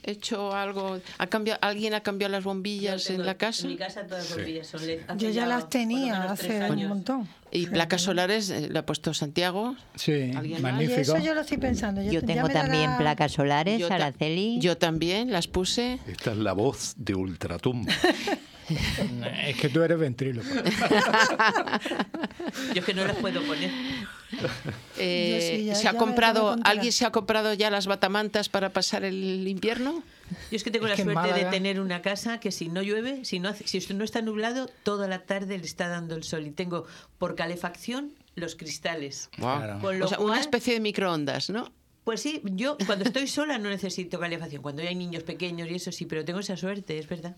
hecho algo? ¿Ha cambiado, ¿Alguien ha cambiado las bombillas en la casa? En mi casa todas las bombillas son LED. Yo ya las tenía hace un años. montón. Y placas solares eh, le ha puesto Santiago. Sí. Y eso yo lo estoy pensando. Yo ya tengo también dará- placas solares, Yo ta- Araceli. Yo también las puse. Esta es la voz de Ultratum. <laughs> es que tú eres ventríloco. <laughs> Yo es que no las puedo poner. <laughs> Eh, Yo sí, ya- ¿Se ha comprado, alguien se ha comprado ya las batamantas para pasar el invierno? Yo es que tengo Es la que suerte de tener una casa que si no llueve, si no, hace- si no está nublado, toda la tarde le está dando el sol. Y tengo por calefacción los cristales. Guau. Con lo O sea, una especie de microondas, ¿no? Pues sí, yo cuando estoy sola no necesito calefacción. Cuando hay niños pequeños y eso sí, pero tengo esa suerte, es verdad.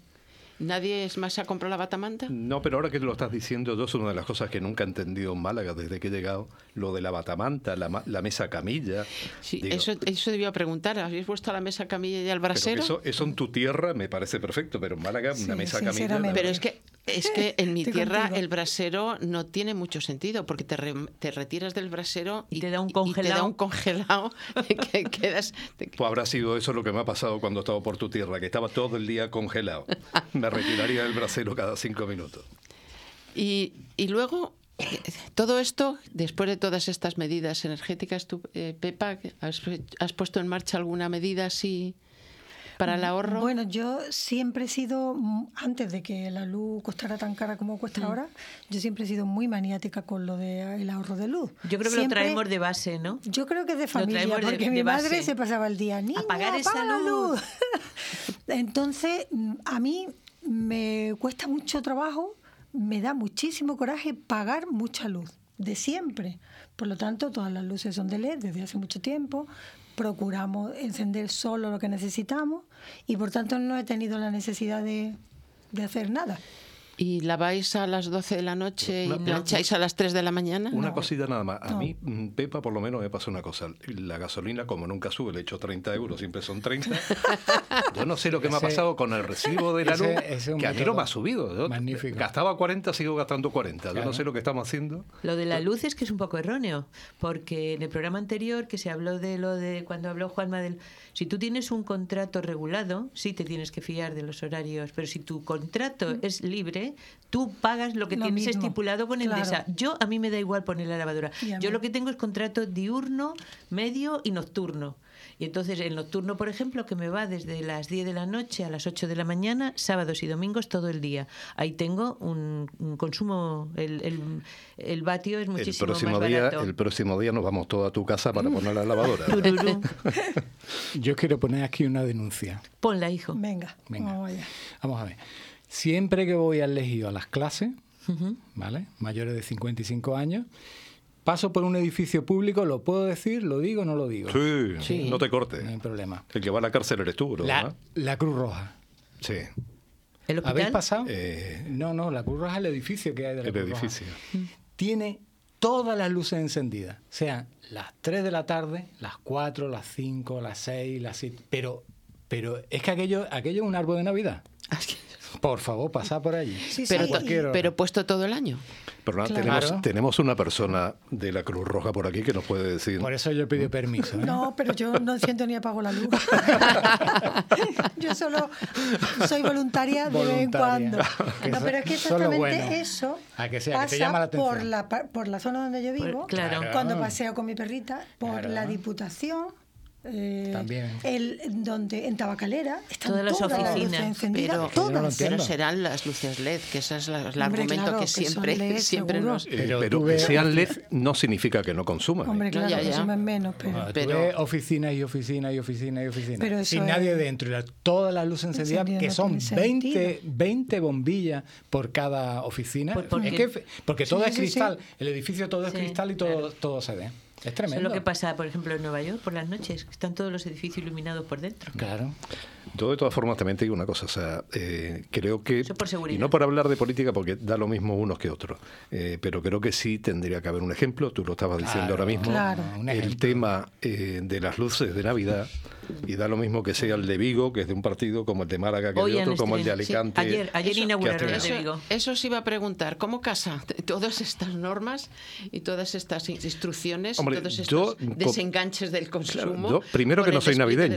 ¿Nadie es más se ha comprado la batamanta? No, pero ahora que lo estás diciendo, yo es una de las cosas que nunca he entendido en Málaga desde que he llegado, lo de la batamanta, la, ma- la mesa camilla. Sí, Digo, eso, eso debía preguntar. ¿Habéis puesto a la mesa camilla y al brasero? eso, eso en tu tierra me parece perfecto, pero en Málaga una mesa camilla... la Pero es que, es que en mi Estoy tierra contigo. el brasero no tiene mucho sentido porque te, re- te retiras del brasero y, te da un y te da congelado. un congelado <laughs> que quedas... te- Pues habrá sido eso lo que me ha pasado cuando estaba por tu tierra, que estaba todo el día congelado. <laughs> Me retiraría del brasero cada cinco minutos. Y, y luego, todo esto, después de todas estas medidas energéticas, tú, eh, Pepa, ¿has, has puesto en marcha alguna medida así para el ahorro? Bueno, yo siempre he sido, antes de que la luz costara tan cara como cuesta Mm. ahora, yo siempre he sido muy maniática con lo del ahorro de luz. Yo creo que Siempre- lo traemos de base, ¿no? Yo creo que es de familia, traemos de- porque de mi madre base. se pasaba el día, niña, Apagar esa apaga la luz". <laughs> Entonces, mm, a mí me cuesta mucho trabajo, me da muchísimo coraje pagar mucha luz, de siempre. Por lo tanto, todas las luces son de LED desde hace mucho tiempo. Procuramos encender solo lo que necesitamos y por tanto no he tenido la necesidad de, de hacer nada. ¿Y laváis a las 12 de la noche Una- y una- plancháis a las 3 de la mañana? Una cosita nada más. A No. mí, mm, Pepa, por lo menos me pasa una cosa. La gasolina, como nunca sube, le echo 30 euros, siempre son 30. <laughs> Yo no sé lo que me ha Ese- pasado con el recibo de la ese- luz, ese que a mí no me ha subido. Yo magnífico. Gastaba 40, sigo gastando 40. Yo Claro. no sé lo que estamos haciendo. Lo de la luz es que es un poco erróneo, porque en el programa anterior que se habló de lo de cuando habló Juanma del si tú tienes un contrato regulado, sí te tienes que fiar de los horarios, pero si tu contrato es libre, ¿vale? Tú pagas lo que Lo tienes mismo. estipulado con el Claro. DESA. Yo, a mí me da igual poner la lavadora. Yo lo que tengo es contrato diurno, medio y nocturno. Y entonces el nocturno, por ejemplo, que me va desde las 10 de la noche a las 8 de la mañana, sábados y domingos todo el día. Ahí tengo un, un consumo, el, el, el vatio es El muchísimo próximo, más día, barato. el próximo día nos vamos todos a tu casa para poner la lavadora. <laughs> <laughs> Yo quiero poner aquí una denuncia. Ponla, hijo. Venga, Venga. Vamos a ver. Siempre que voy al Legio a las clases. ¿vale? Mayores de 55 años, paso por un edificio público, lo puedo decir, lo digo o no lo digo. Sí, Sí. no te No hay cortes. problema. El que va a la cárcel eres tú, La, ¿no? la Cruz Roja. Sí, ¿El hospital? ¿Habéis pasado? Eh, No, no, la Cruz Roja es el edificio que hay de la el Cruz Roja. edificio. Tiene todas las luces encendidas. Sean las 3 de la tarde, las 4, las 5, las 6, las 7. Pero, pero es que aquello, aquello es un árbol de Navidad. <laughs> Por favor, pasad por allí. Sí, Pero, pero puesto todo el año. Pero Claro. tenemos, tenemos una persona de la Cruz Roja por aquí que nos puede decir. Por eso yo pido permiso. ¿eh? No, pero yo no siento ni apago la luz. <laughs> yo solo soy voluntaria de vez en cuando. <laughs> No, pero es que exactamente bueno. eso A que sea, que te pasa llama la atención. por la, pa- por la zona donde yo vivo, claro. cuando paseo con mi perrita, por Claro. la Diputación. Eh, También. El, donde en Tabacalera están Todas las luces oficinas, encendidas, Pero, todas. pero serán las luces LED, que ese es la- el Hombre, argumento claro, que siempre, LED, <laughs> siempre seguro. nos... Eh, Pero que sean LED no significa que no consuman. Hombre, No, claro, ya, ya. consumen menos, pero... Tú Pero- ves oficinas y oficinas y oficinas y eso sin es- nadie dentro. Todas las luces encendidas, que no son tiene 20, sentido. 20 bombillas por cada oficina. Pues porque- Es que- porque todo Sí, es sí, sí. cristal. El edificio todo es Sí, cristal y todo, claro. todo se ve. Es Eso tremendo. es lo que pasa, por ejemplo, en Nueva York por las noches, están todos los edificios iluminados por dentro. Claro. Yo de todas formas también te digo una cosa, o sea, eh, creo que, Eso por seguridad. y no por hablar de política porque da lo mismo unos que otros, eh, pero creo que sí tendría que haber un ejemplo, tú lo estabas diciendo Claro, ahora mismo, Claro. un el tema eh, de las luces de Navidad, y da lo mismo que sea el de Vigo, que es de un partido, como el de Málaga, que es Hoy de otro, como el de estrenado- sí, Alicante. ayer ayer inauguraron el de Vigo. Eso os iba a preguntar, ¿cómo casa todas estas normas y todas estas instrucciones Hombre, y todos yo estos com- desenganches del consumo? Yo, primero que no soy navideño,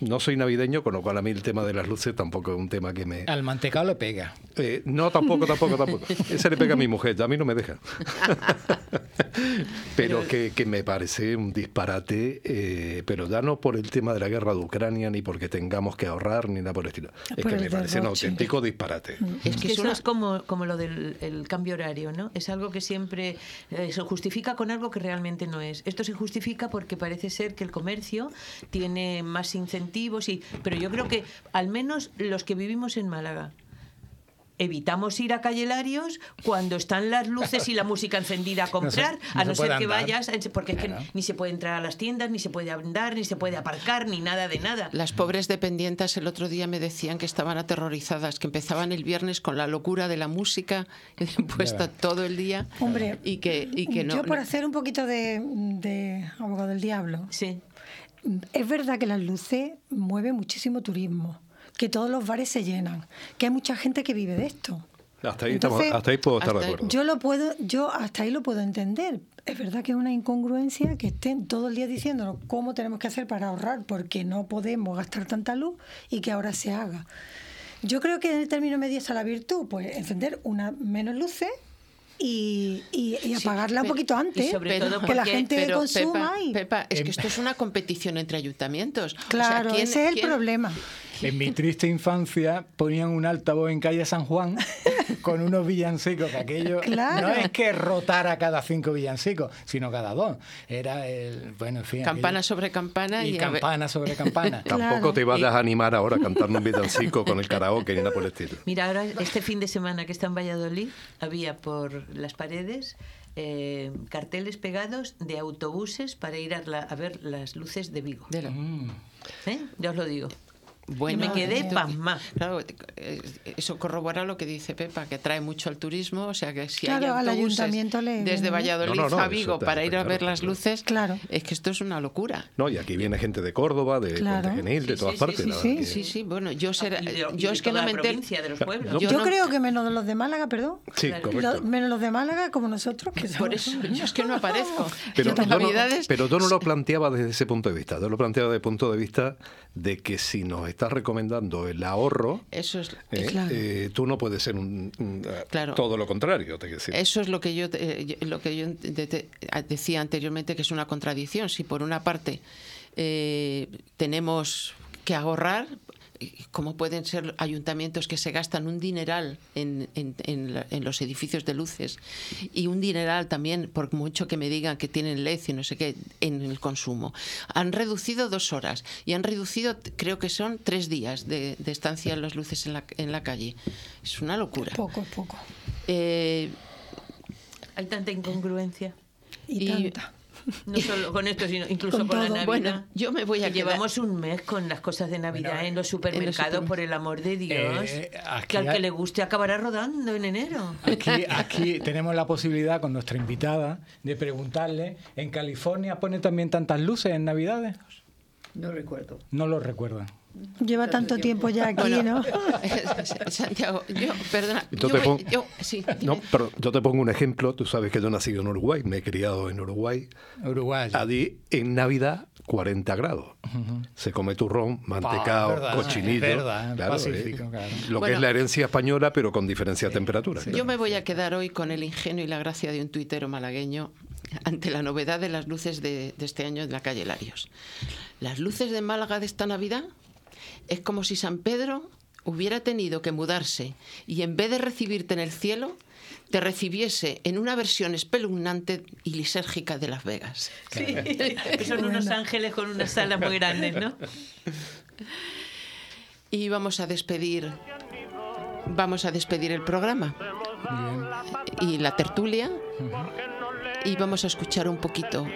no soy navideño, con lo cual a mí el tema de las luces tampoco es un tema que me... Al mantecado le pega. Eh, no, tampoco, tampoco, tampoco. <laughs> Ese le pega a mi mujer, a mí no me deja. <laughs> pero que, que me parece un disparate, eh, pero ya no por el tema de la guerra de Ucrania, ni porque tengamos que ahorrar, ni nada por el estilo. Es Por que me parece un auténtico disparate. Es que es Eso es como, como lo del el cambio horario, ¿no? Es algo que siempre eh, se justifica con algo que realmente no es. Esto se justifica porque parece ser que el comercio tiene más incentivos, y, pero yo creo que al menos los que vivimos en Málaga evitamos ir a Calle Larios cuando están las luces y la música encendida a <laughs> comprar, no a se no ser que andar. vayas, porque es Claro. que ni se puede entrar a las tiendas, ni se puede andar, ni se puede aparcar, ni nada de nada. Las pobres dependientes el otro día me decían que estaban aterrorizadas, que empezaban el viernes con la locura de la música <laughs> puesta todo el día Hombre, y que, y que no, yo por no- hacer un poquito de, de abogado del diablo, Sí. Es verdad que las luces mueven muchísimo turismo, que todos los bares se llenan, que hay mucha gente que vive de esto. Hasta ahí, Entonces, estamos, hasta ahí puedo estar de acuerdo. Yo lo puedo, yo hasta ahí lo puedo entender. Es verdad que es una incongruencia que estén todo el día diciéndonos cómo tenemos que hacer para ahorrar porque no podemos gastar tanta luz y que ahora se haga. Yo creo que en el término medio está la virtud, pues encender una menos luces y, y- y apagarla un poquito antes, y sobre todo que la porque- gente pero consuma Pepa, y Pepa, es Em- que esto es una competición entre ayuntamientos. O sea, claro, ¿quién- ese es el quién- problema. En mi triste infancia ponían un altavoz en calle San Juan <laughs> con unos villancicos, que aquello Claro. no es que rotara cada cinco villancicos, sino cada dos. Era el, bueno, en fin. Campana aquello- sobre campana y campana sobre campana. <laughs> Tampoco Claro. te vayas a animar ahora cantando un villancico con el karaoke ni nada por el estilo. Mira, ahora este fin de semana que está en Valladolid, había por las paredes eh, carteles pegados de autobuses para ir a, la- a ver las luces de Vigo. de la- Mm. ¿Eh? Ya os lo digo. Bueno, me quedé eh, pasma. Claro, eh, eso corrobora lo que dice Pepa, que atrae mucho al turismo, o sea que si Claro, hay al ayuntamiento le desde. Valladolid No, no no, a Vigo para ir a ver las luces, Claro. es que esto es una locura. No, y aquí viene gente de Córdoba, de Claro. Puente Genil, de Sí, todas sí, partes. sí, sí, que- Sí, sí, bueno, yo será, de- y yo de es que no me la entero. provincia, de los pueblos. Yo- Yo, no- creo que menos de los de Málaga, perdón. Sí, Claro. correcto. Lo- menos los de Málaga como nosotros, que Por somos- eso, <laughs> yo es que no aparezco. Pero en no, pero lo planteaba desde ese punto de vista. Yo lo planteaba desde el punto de vista de que si nos estás recomendando el ahorro, Eso es, ¿eh? claro. Eh, tú no puedes ser un, un- Claro. todo lo contrario. Te quiero decir. Eso es lo que yo eh, lo que yo de- de- decía anteriormente que es una contradicción. Si por una parte eh, tenemos que ahorrar, ¿cómo pueden ser ayuntamientos que se gastan un dineral en, en- en la- en los edificios de luces y un dineral también, por mucho que me digan que tienen LED y no sé qué, en el consumo? Han reducido dos horas y han reducido, creo que son tres días de, de estancia en las luces en la, en la calle. Es una locura. Poco, poco. Eh, Hay tanta incongruencia. Y, tanta. No solo con esto, sino incluso Con con, la. Navidad. Bueno, yo me voy a Que quedar- Llevamos un mes con las cosas de Navidad en los supermercados, supermer- por el amor de Dios. Eh, aquí que al que le guste acabará rodando en enero. Aquí, aquí tenemos la posibilidad con nuestra invitada de preguntarle, ¿en California pone también tantas luces en Navidades? No recuerdo. No lo recuerdan. Lleva tanto tiempo ya aquí, Bueno, ¿no? <laughs> Yo, perdona. Yo yo te voy- pongo- yo- sí, No, perdón, yo te pongo un ejemplo. Tú sabes que yo he nacido en Uruguay, me he criado en Uruguay. Uruguay. Allí en Navidad 40 grados. Se come turrón, mantecao, verdad, cochinillo. es verdad, claro, Pacífico, eh, claro. Lo que es la herencia española, pero con diferencia de temperatura. Yo me voy a quedar hoy con el ingenio y la gracia de un tuitero malagueño ante la novedad de las luces de, de este año de la calle Larios. Las luces de Málaga de esta Navidad es como si San Pedro hubiera tenido que mudarse y en vez de recibirte en el cielo, te recibiese en una versión espeluznante y lisérgica de Las Vegas. Sí, <laughs> que son unos ángeles con unas alas muy grandes, ¿no? Y vamos a despedir vamos a despedir el programa y la tertulia y vamos a escuchar un poquito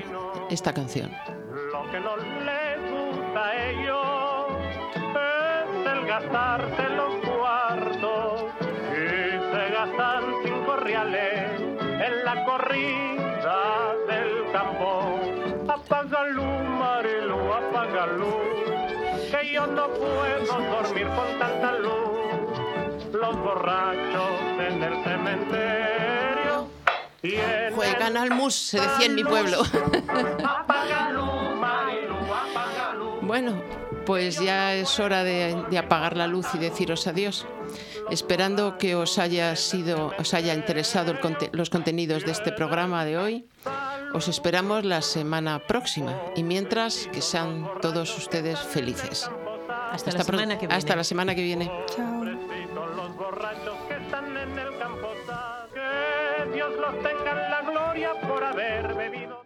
esta canción. Lo que no les gusta a ellos gastarse los cuartos y se gastan cinco reales en la corrida del campo. Apágalo, Marilu, apágalo, que yo no puedo dormir con tanta luz. Los borrachos en el cementerio y en Juegan al mus, se decía en mi pueblo. Apágalo, Marilu, apágalo. Bueno, pues ya es hora de, de apagar la luz y deciros adiós. Esperando que os haya sido, os haya interesado el conte- los contenidos de este programa de hoy. Os esperamos la semana próxima y mientras que sean todos ustedes felices. Hasta, la semana que viene. hasta la semana que viene. Chao. Dios los tenga la gloria por haber bebido.